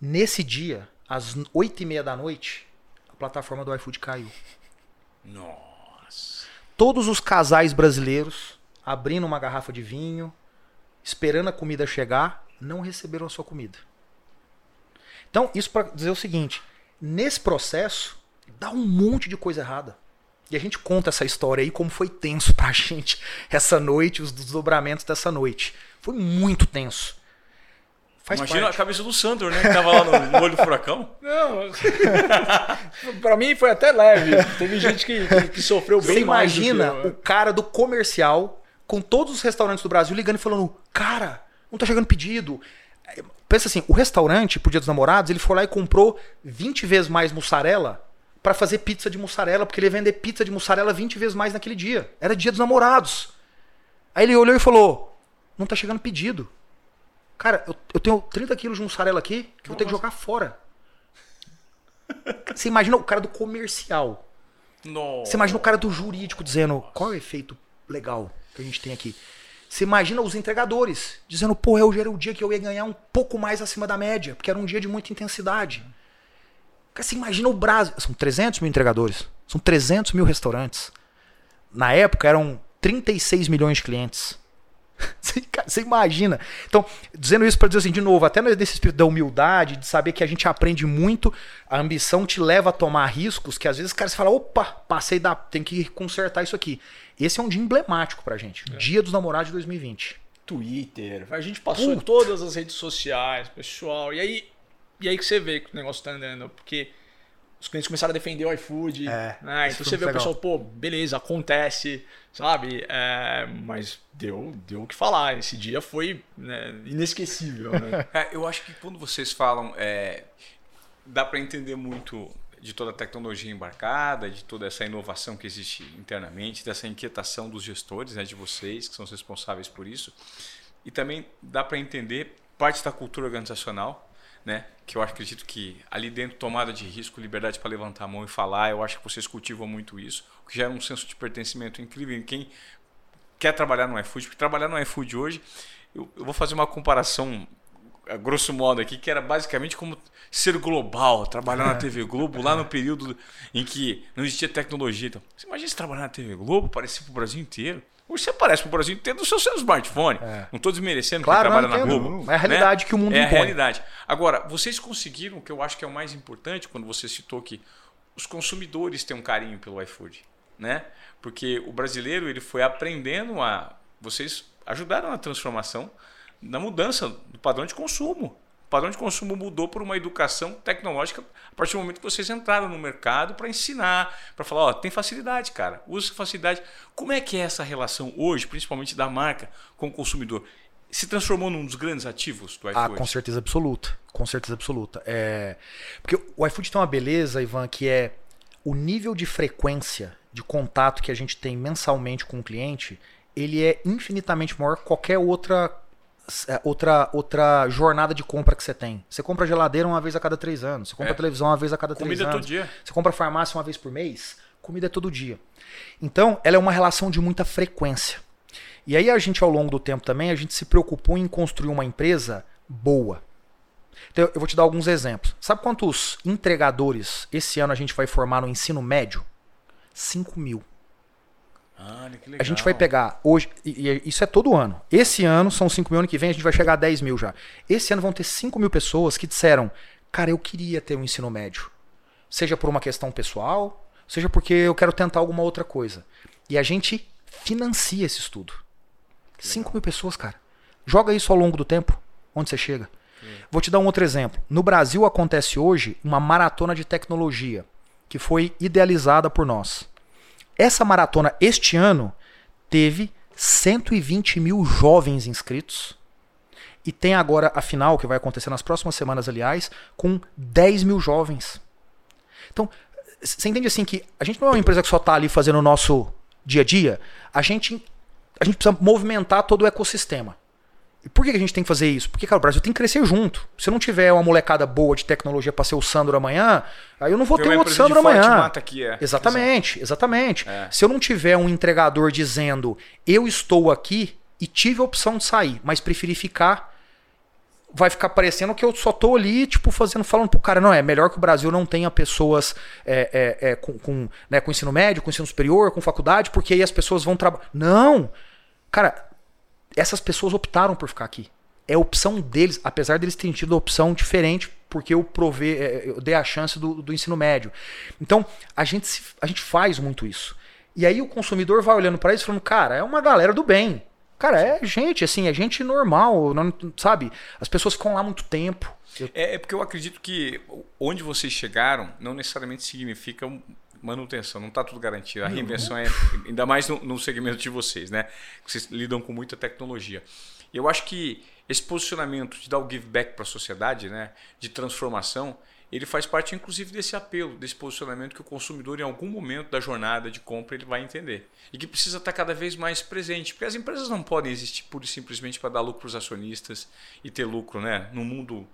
nesse dia, às oito e meia da noite, a plataforma do iFood caiu. Nossa. Todos os casais brasileiros abrindo uma garrafa de vinho, esperando a comida chegar, não receberam a sua comida. Então, isso para dizer o seguinte: nesse processo, dá um monte de coisa errada. E a gente conta essa história aí, como foi tenso pra gente essa noite, os desdobramentos dessa noite. Foi muito tenso. Faz Imagina parte. a cabeça do Sandro, né? Que tava lá no, no olho do furacão. Não, pra mim foi até leve. Teve gente que, que, que sofreu bem Você mais do que imagina eu. o cara do comercial com todos os restaurantes do Brasil ligando e falando: Cara, não tá chegando pedido. Pensa assim: o restaurante, pro Dia dos Namorados, ele foi lá e comprou 20 vezes mais mussarela pra fazer pizza de mussarela, porque ele ia vender pizza de mussarela 20 vezes mais naquele dia. Era Dia dos Namorados. Aí ele olhou e falou: Não tá chegando pedido. Cara, eu, eu tenho 30 quilos de mussarela aqui que eu vou ter que jogar fora. Você imagina o cara do comercial. Nossa. Você imagina o cara do jurídico dizendo qual é o efeito legal que a gente tem aqui. Você imagina os entregadores dizendo, pô, hoje era o dia que eu ia ganhar um pouco mais acima da média, porque era um dia de muita intensidade. Você imagina o Brasil. São 300 mil entregadores. São 300 mil restaurantes. Na época eram 36 milhões de clientes. Você, imagina. Então, dizendo isso para dizer assim, de novo, até nesse espírito da humildade, de saber que a gente aprende muito, a ambição te leva a tomar riscos que às vezes cara se fala, opa, passei da. tem que consertar isso aqui. Esse é um dia emblemático pra gente. Dia dos namorados de 2020. Twitter, a gente passou em Puta. todas as redes sociais, pessoal. E aí, e aí que você vê que o negócio tá andando, porque os clientes começaram a defender o iFood. É, né? Então você vê muito o pessoal, pô, beleza, acontece, sabe? É, mas deu, deu o que falar. Esse dia foi né, inesquecível, né? É, eu acho que quando vocês falam, é, dá para entender muito de toda a tecnologia embarcada, de toda essa inovação que existe internamente, dessa inquietação dos gestores, né, de vocês que são os responsáveis por isso, e também dá para entender parte da cultura organizacional, né, que eu acredito que ali dentro tomada de risco, liberdade para levantar a mão e falar, eu acho que vocês cultivam muito isso, o que gera um senso de pertencimento incrível em quem quer trabalhar no iFood, porque trabalhar no iFood hoje, eu, eu vou fazer uma comparação a grosso modo aqui, que era basicamente como ser global, trabalhar na TV Globo lá no período em que não existia tecnologia. Então, você imagina se trabalhar na TV Globo, aparecer pro Brasil inteiro. Hoje você aparece pro Brasil inteiro no seu, seu smartphone. Não estou desmerecendo Claro, quem trabalha não, na. Globo. É a realidade que o mundo É a impõe. realidade. Agora, vocês conseguiram, o que eu acho que é o mais importante, quando você citou que os consumidores têm um carinho pelo iFood, né? Porque o brasileiro ele foi aprendendo a. Vocês ajudaram na transformação, na mudança do padrão de consumo. O padrão de consumo mudou por uma educação tecnológica a partir do momento que vocês entraram no mercado para ensinar, para falar, ó, tem facilidade, cara, usa essa facilidade. Como é que é essa relação hoje, principalmente da marca com o consumidor? se transformou num dos grandes ativos do iFood? Ah, com certeza absoluta. Com certeza absoluta. É... Porque o iFood tem uma beleza, Ivan, que é o nível de frequência de contato que a gente tem mensalmente com o cliente, ele é infinitamente maior que qualquer outra outra, outra jornada de compra que você tem. Você compra geladeira uma vez a cada três anos. Você compra é. televisão uma vez a cada Comida três anos. Comida todo dia. Você compra farmácia uma vez por mês. Comida é todo dia. Então, ela é uma relação de muita frequência. E aí a gente, ao longo do tempo também, a gente se preocupou em construir uma empresa boa. Então, eu vou te dar alguns exemplos. Sabe quantos entregadores esse ano a gente vai formar no ensino médio? 5 mil. Ah, a gente vai pegar hoje, e, isso é todo ano. Esse ano são 5 mil, ano que vem a gente vai chegar a 10 mil já. Esse ano vão ter 5 mil pessoas que disseram: Cara, eu queria ter um ensino médio. Seja por uma questão pessoal, seja porque eu quero tentar alguma outra coisa. E a gente financia esse estudo. 5 mil pessoas, cara. Joga isso ao longo do tempo, onde você chega. Vou te dar um outro exemplo. No Brasil acontece hoje uma maratona de tecnologia que foi idealizada por nós. Essa maratona este ano teve 120 mil jovens inscritos. E tem agora a final, que vai acontecer nas próximas semanas, aliás, com 10 mil jovens. Então, você entende assim que a gente não é uma empresa que só está ali fazendo o nosso dia a dia. A gente, a gente precisa movimentar todo o ecossistema. E por que a gente tem que fazer isso? Porque, cara, o Brasil tem que crescer junto. Se eu não tiver uma molecada boa de tecnologia para ser o Sandro amanhã, aí eu não vou tem ter um outro Sandro amanhã. Aqui, é. Exatamente, exatamente. É. Se eu não tiver um entregador dizendo eu estou aqui e tive a opção de sair, mas preferi ficar, vai ficar parecendo que eu só tô ali, tipo, fazendo, falando pro cara, não, é melhor que o Brasil não tenha pessoas é, é, é, com, com, né, com ensino médio, com ensino superior, com faculdade, porque aí as pessoas vão trabalhar. Não! Cara, essas pessoas optaram por ficar aqui. É opção deles, apesar deles terem tido opção diferente, porque eu provei, é, eu dei a chance do, do ensino médio. Então, a gente, se, a gente faz muito isso. E aí o consumidor vai olhando para isso falando, cara, é uma galera do bem. Cara, é gente, assim, é gente normal, não, sabe? As pessoas ficam lá muito tempo. É, é porque eu acredito que onde vocês chegaram não necessariamente significa manutenção, não está tudo garantido. A reinvenção é, ainda mais no, no, segmento de vocês, né? Vocês lidam com muita tecnologia. Eu acho que esse posicionamento de dar o give back para a sociedade, né? De transformação, ele faz parte inclusive desse apelo, desse posicionamento que o consumidor em algum momento da jornada de compra ele vai entender. E que precisa estar cada vez mais presente, porque as empresas não podem existir pura e simplesmente para dar lucro para os acionistas e ter lucro, né? No mundo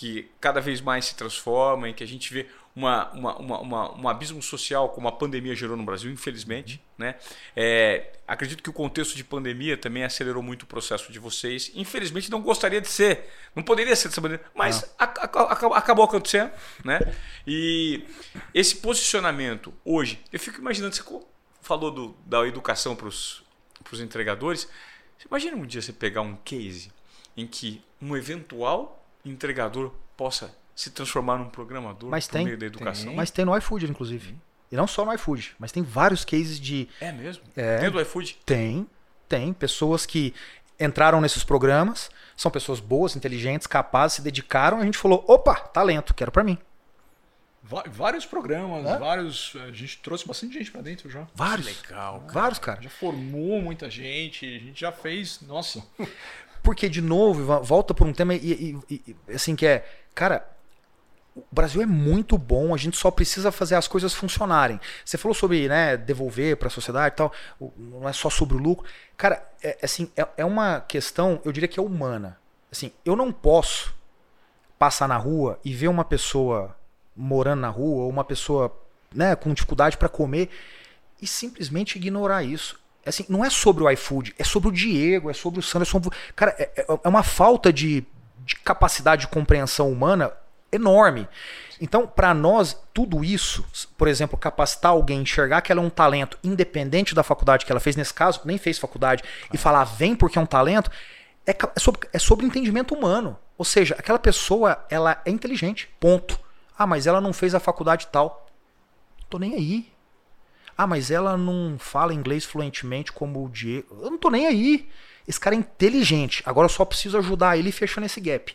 que cada vez mais se transforma, em que a gente vê uma, uma, uma, um abismo social como a pandemia gerou no Brasil, infelizmente. Né? É, acredito que o contexto de pandemia também acelerou muito o processo de vocês. Infelizmente não gostaria de ser, não poderia ser dessa maneira, mas a, a, acabou acontecendo. Né? E esse posicionamento hoje, eu fico imaginando, você falou do, da educação para os entregadores. Você imagina um dia você pegar um case em que um eventual entregador possa se transformar num programador mas por tem, meio da educação. Tem. Mas tem no iFood, inclusive. E não só no iFood, mas tem vários cases de. É mesmo? É, tem do iFood? Tem, tem. Pessoas que entraram nesses programas, são pessoas boas, inteligentes, capazes, se dedicaram, e a gente falou: opa, talento, quero para mim. Vários programas, é? vários. A gente trouxe bastante gente para dentro já. Vários. Legal. Cara. Vários, cara. Já formou muita gente, a gente já fez. Nossa. Porque, de novo, volta por um tema e, e, e assim que é. Cara, o Brasil é muito bom, a gente só precisa fazer as coisas funcionarem. Você falou sobre né, devolver para a sociedade e tal, não é só sobre o lucro. Cara, é, assim, é, é, uma questão, eu diria que é humana. Assim, eu não posso passar na rua e ver uma pessoa morando na rua, ou uma pessoa né, com dificuldade para comer, e simplesmente ignorar isso. Assim, não é sobre o iFood, é sobre o Diego, é sobre o Sandro. É sobre... Cara, é, é, uma falta de, de capacidade de compreensão humana enorme. Então, para nós, tudo isso, por exemplo, capacitar alguém, enxergar que ela é um talento, independente da faculdade que ela fez, nesse caso, nem fez faculdade, e falar vem porque é um talento, é, é, sobre, é sobre entendimento humano. Ou seja, aquela pessoa, ela é inteligente, ponto. Ah, mas ela não fez a faculdade tal. Tô nem aí. Ah, mas ela não fala inglês fluentemente como o Diego. Eu não tô nem aí. Esse cara é inteligente. Agora eu só preciso ajudar ele fechando esse gap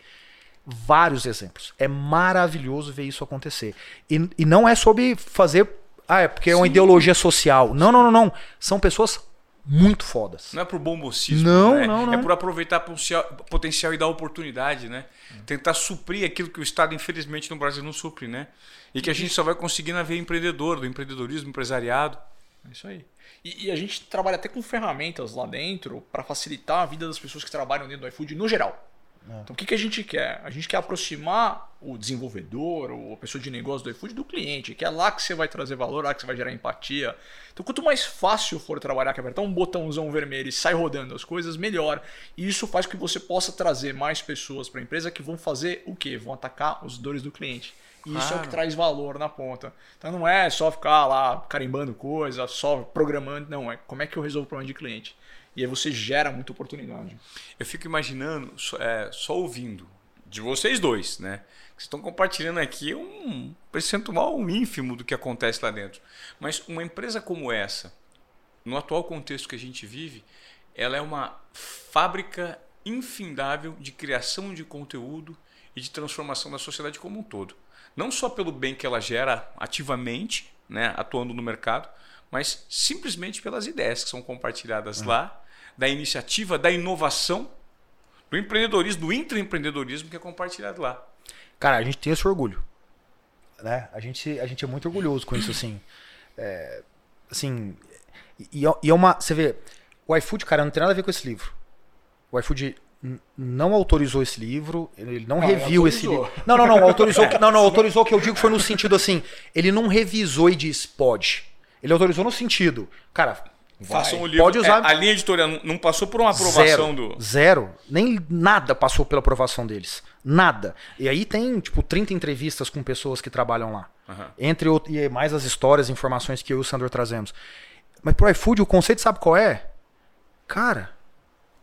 vários exemplos. É maravilhoso ver isso acontecer. E, e não é sobre fazer. Ah, é porque é uma Sim. ideologia social. Não, não, não, não. São pessoas muito fodas. Não é por bom mocismo, não, né? não, não. É por aproveitar potencial e dar oportunidade, né? Tentar suprir aquilo que o Estado, infelizmente, no Brasil não supre, né? E que a gente só vai conseguir na veia empreendedor, do empreendedorismo, empresariado. É isso aí. E, e a gente trabalha até com ferramentas lá dentro para facilitar a vida das pessoas que trabalham dentro do iFood no geral. É. Então, o que, que a gente quer? A gente quer aproximar o desenvolvedor ou a pessoa de negócio do iFood do cliente, que é lá que você vai trazer valor, lá que você vai gerar empatia. Então, quanto mais fácil for trabalhar, que apertar um botãozão vermelho e sai rodando as coisas, melhor. E isso faz com que você possa trazer mais pessoas para a empresa que vão fazer o quê? Vão atacar os dores do cliente. E isso claro. é o que traz valor na ponta. Então não é só ficar lá carimbando coisa, só programando, não. É como é que eu resolvo o problema de cliente. E aí você gera muita oportunidade. Eu fico imaginando, é, só ouvindo, de vocês dois, né? Que estão compartilhando aqui um percentual ínfimo do que acontece lá dentro. Mas uma empresa como essa, no atual contexto que a gente vive, ela é uma fábrica infindável de criação de conteúdo e de transformação da sociedade como um todo. Não só pelo bem que ela gera ativamente, né, atuando no mercado, mas simplesmente pelas ideias que são compartilhadas uhum. lá da iniciativa, da inovação, do empreendedorismo, do intraempreendedorismo que é compartilhado lá. Cara, a gente tem esse orgulho. Né? A, gente, a gente é muito orgulhoso com isso, assim. É, assim, e, e é uma. Você vê, o iFood, cara, não tem nada a ver com esse livro. O iFood não autorizou esse livro, ele não, não reviu esse livro. Não, não, não, autorizou. não, não, autorizou que eu digo foi no sentido assim, ele não revisou e disse pode. Ele autorizou no sentido, cara, Façam o livro. Pode usar. É, a linha editorial não passou por uma aprovação zero, do. Zero. Nem nada passou pela aprovação deles. Nada. E aí tem, tipo, 30 entrevistas com pessoas que trabalham lá. Uhum. Entre e mais as histórias, informações que eu e o Sandor trazemos. Mas pro iFood, o conceito sabe qual é? Cara,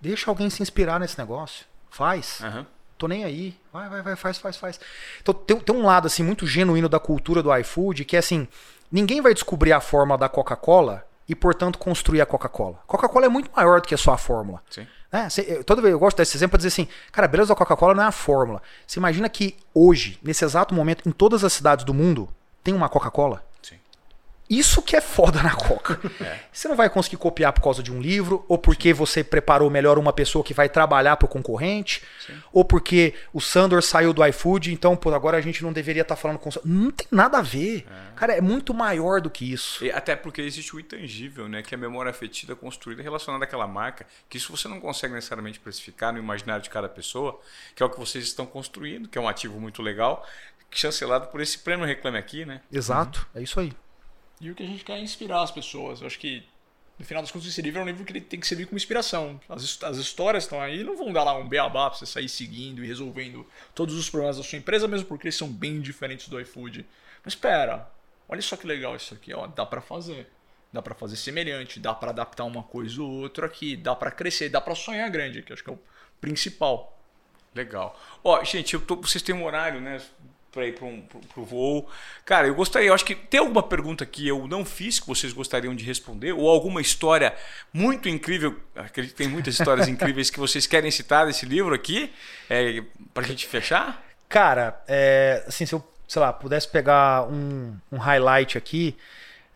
deixa alguém se inspirar nesse negócio. Faz. Uhum. Tô nem aí. Vai, vai, vai, faz, faz, faz. Então tem, tem um lado, assim, muito genuíno da cultura do iFood, que é assim: ninguém vai descobrir a forma da Coca-Cola e, portanto, construir a Coca-Cola. Coca-Cola é muito maior do que a sua fórmula. Sim. Né? Toda vez eu gosto desse exemplo para dizer assim, cara, a beleza da Coca-Cola não é a fórmula. Você imagina que hoje, nesse exato momento, em todas as cidades do mundo, tem uma Coca-Cola? Isso que é foda na Coca. É. Você não vai conseguir copiar por causa de um livro, ou porque você preparou melhor uma pessoa que vai trabalhar para o concorrente, Sim. ou porque o Sandor saiu do iFood, então pô, agora a gente não deveria estar tá falando com. Não tem nada a ver. É. Cara, é muito maior do que isso. E até porque existe o intangível, né? Que é a memória afetiva construída relacionada àquela marca, que isso você não consegue necessariamente precificar no imaginário de cada pessoa, que é o que vocês estão construindo, que é um ativo muito legal, chancelado por esse prêmio Reclame Aqui, né? Exato, uhum. é isso aí. E o que a gente quer é inspirar as pessoas. Eu acho que, no final das contas, esse livro é um livro que tem que servir como inspiração. As, as histórias estão aí, não vão dar lá um beabá pra você sair seguindo e resolvendo todos os problemas da sua empresa, mesmo porque eles são bem diferentes do iFood. Mas espera, olha só que legal isso aqui, ó, dá para fazer. Dá para fazer semelhante, dá para adaptar uma coisa ou outra aqui, dá para crescer, dá para sonhar grande, que acho que é o principal. Legal. Ó, gente, tô, vocês têm um horário, né? Para ir para um, o voo. Cara, eu gostaria, eu acho que tem alguma pergunta que eu não fiz que vocês gostariam de responder, ou alguma história muito incrível, acredito que tem muitas histórias incríveis que vocês querem citar desse livro aqui, é, para a gente fechar? Cara, é, assim, se eu, sei lá, pudesse pegar um, um highlight aqui,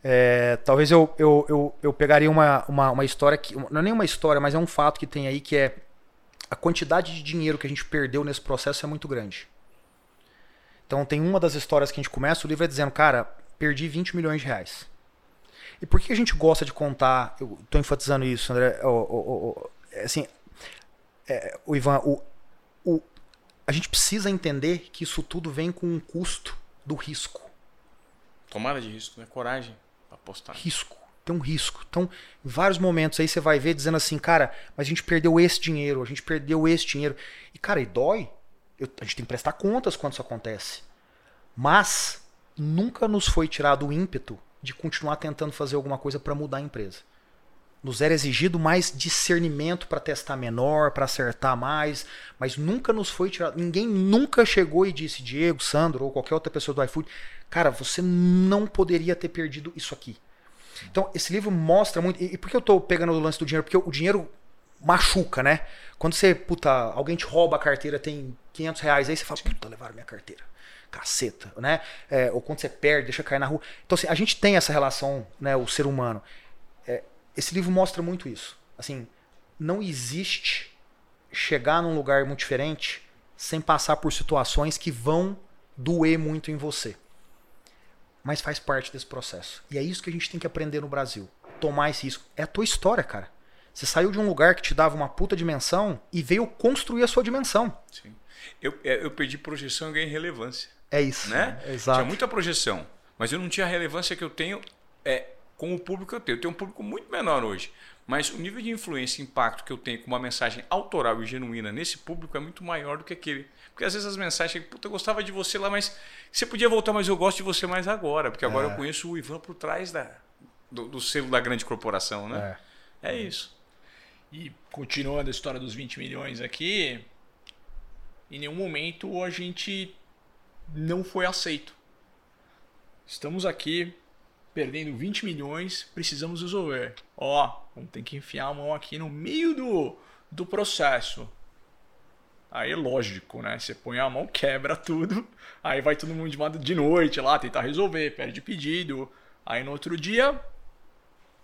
é, talvez eu, eu, eu, eu, pegaria uma, uma, uma história que. Não é nem uma história, mas é um fato que tem aí que é a quantidade de dinheiro que a gente perdeu nesse processo é muito grande. Então tem uma das histórias que a gente começa, o livro é dizendo, cara, perdi 20 milhões de reais. E por que a gente gosta de contar, eu estou enfatizando isso, André, o, o, o, assim, é, o Ivan, o, o, a gente precisa entender que isso tudo vem com um custo do risco. Tomada de risco, né? Coragem para apostar. Risco. Tem um risco. Então, em vários momentos aí você vai ver dizendo assim, cara, mas a gente perdeu esse dinheiro, a gente perdeu esse dinheiro. E, cara, e dói. Eu, a gente tem que prestar contas quando isso acontece. Mas nunca nos foi tirado o ímpeto de continuar tentando fazer alguma coisa para mudar a empresa. Nos era exigido mais discernimento para testar menor, para acertar mais, mas nunca nos foi tirado. Ninguém nunca chegou e disse, Diego, Sandro ou qualquer outra pessoa do iFood, cara, você não poderia ter perdido isso aqui. Então, esse livro mostra muito. E, por que eu estou pegando o lance do dinheiro? Porque o dinheiro machuca, né? Quando você, puta, alguém te rouba a carteira, tem 500 reais, aí você fala, puta, levaram minha carteira. Caceta, né? É, ou quando você perde, deixa cair na rua. Então, assim, a gente tem essa relação, né, o ser humano. É, esse livro mostra muito isso. Assim, não existe chegar num lugar muito diferente sem passar por situações que vão doer muito em você. Mas faz parte desse processo. E é isso que a gente tem que aprender no Brasil. Tomar esse risco. É a tua história, cara. Você saiu de um lugar que te dava uma puta dimensão e veio construir a sua dimensão. Sim. Eu, é, eu perdi projeção e ganhei relevância. É isso. Né? É, exato. Tinha muita projeção, mas eu não tinha a relevância que eu tenho é, com o público que eu tenho. Eu tenho um público muito menor hoje. Mas o nível de influência e impacto que eu tenho com uma mensagem autoral e genuína nesse público é muito maior do que aquele. Porque às vezes as mensagens, puta, eu gostava de você lá, mas você podia voltar, mas eu gosto de você mais agora. Porque agora é. eu conheço o Ivan por trás da, do, do selo da grande corporação, né? É, é isso. E continuando a história dos 20 milhões aqui, em nenhum momento a gente não foi aceito. Estamos aqui perdendo 20 milhões, precisamos resolver. Ó, vamos ter que enfiar a mão aqui no meio do, do processo. Aí é lógico, né? Você põe a mão, quebra tudo. Aí vai todo mundo de noite lá tentar resolver, perde pedido. Aí no outro dia,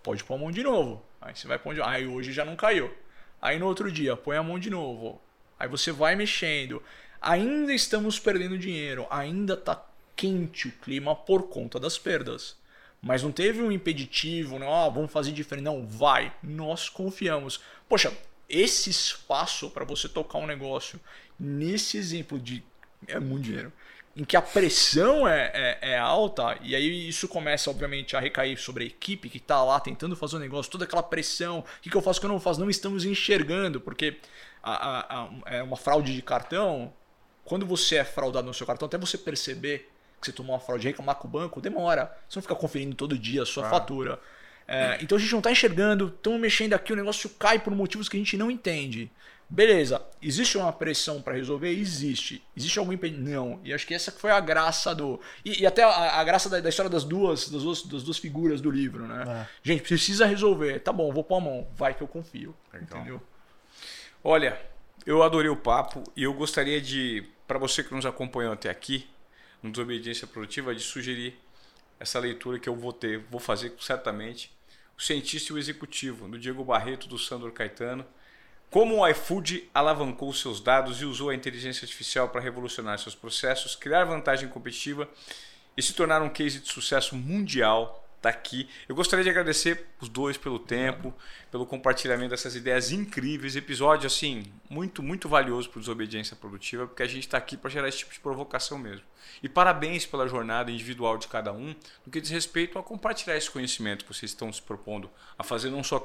pode pôr a mão de novo. Aí você vai pôr. Aí hoje já não caiu. Aí no outro dia, põe a mão de novo. Aí você vai mexendo. Ainda estamos perdendo dinheiro. Ainda tá quente o clima por conta das perdas. Mas não teve um impeditivo, não, ah, vamos fazer diferente. Não, vai. Nós confiamos. Poxa, esse espaço para você tocar um negócio nesse exemplo de é muito dinheiro em que a pressão é, é, é, alta, e aí isso começa, obviamente, a recair sobre a equipe que está lá tentando fazer o um negócio, toda aquela pressão, o que, que eu faço, o que eu não faço, não estamos enxergando, porque a, a, a, é uma fraude de cartão, quando você é fraudado no seu cartão, até você perceber que você tomou uma fraude e reclamar com o banco, demora. Você não fica conferindo todo dia a sua ah. fatura. É, então a gente não está enxergando, estamos mexendo aqui, o negócio cai por motivos que a gente não entende. Beleza, existe uma pressão para resolver? Existe. Existe algum impedimento? Não. E acho que essa foi a graça do. E, e até a, a graça da, da, história das duas, das duas, das duas figuras do livro, né? É. Gente, precisa resolver. Tá bom, vou pôr a mão. Vai que eu confio. Entendeu? Olha, eu adorei o papo e eu gostaria de, para você que nos acompanhou até aqui, no Desobediência Produtiva, de sugerir essa leitura que eu vou ter, vou fazer certamente. O Cientista e o Executivo, do Diego Barreto, do Sandro Caetano como o iFood alavancou seus dados e usou a inteligência artificial para revolucionar seus processos, criar vantagem competitiva e se tornar um case de sucesso mundial tá aqui. Eu gostaria de agradecer os dois pelo tempo, pelo compartilhamento dessas ideias incríveis, episódio assim muito muito valioso para desobediência produtiva, porque a gente está aqui para gerar esse tipo de provocação mesmo. E parabéns pela jornada individual de cada um, no que diz respeito a compartilhar esse conhecimento que vocês estão se propondo a fazer não só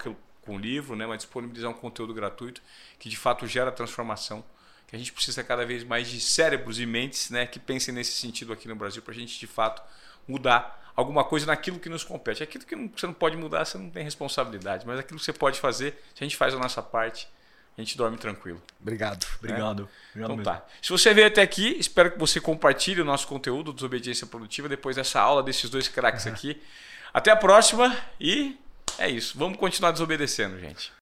com livro, né, mas disponibilizar um conteúdo gratuito que de fato gera transformação. Que a gente precisa cada vez mais de cérebros e mentes né, que pensem nesse sentido aqui no Brasil para a gente de fato mudar alguma coisa naquilo que nos compete. Aquilo que você não pode mudar, você não tem responsabilidade, mas aquilo que você pode fazer, se a gente faz a nossa parte, a gente dorme tranquilo. Obrigado. Obrigado. Né? Obrigado então tá. Se você veio até aqui, espero que você compartilhe o nosso conteúdo Desobediência Produtiva depois dessa aula desses dois craques uhum. aqui. Até a próxima e é isso. Vamos continuar desobedecendo, gente.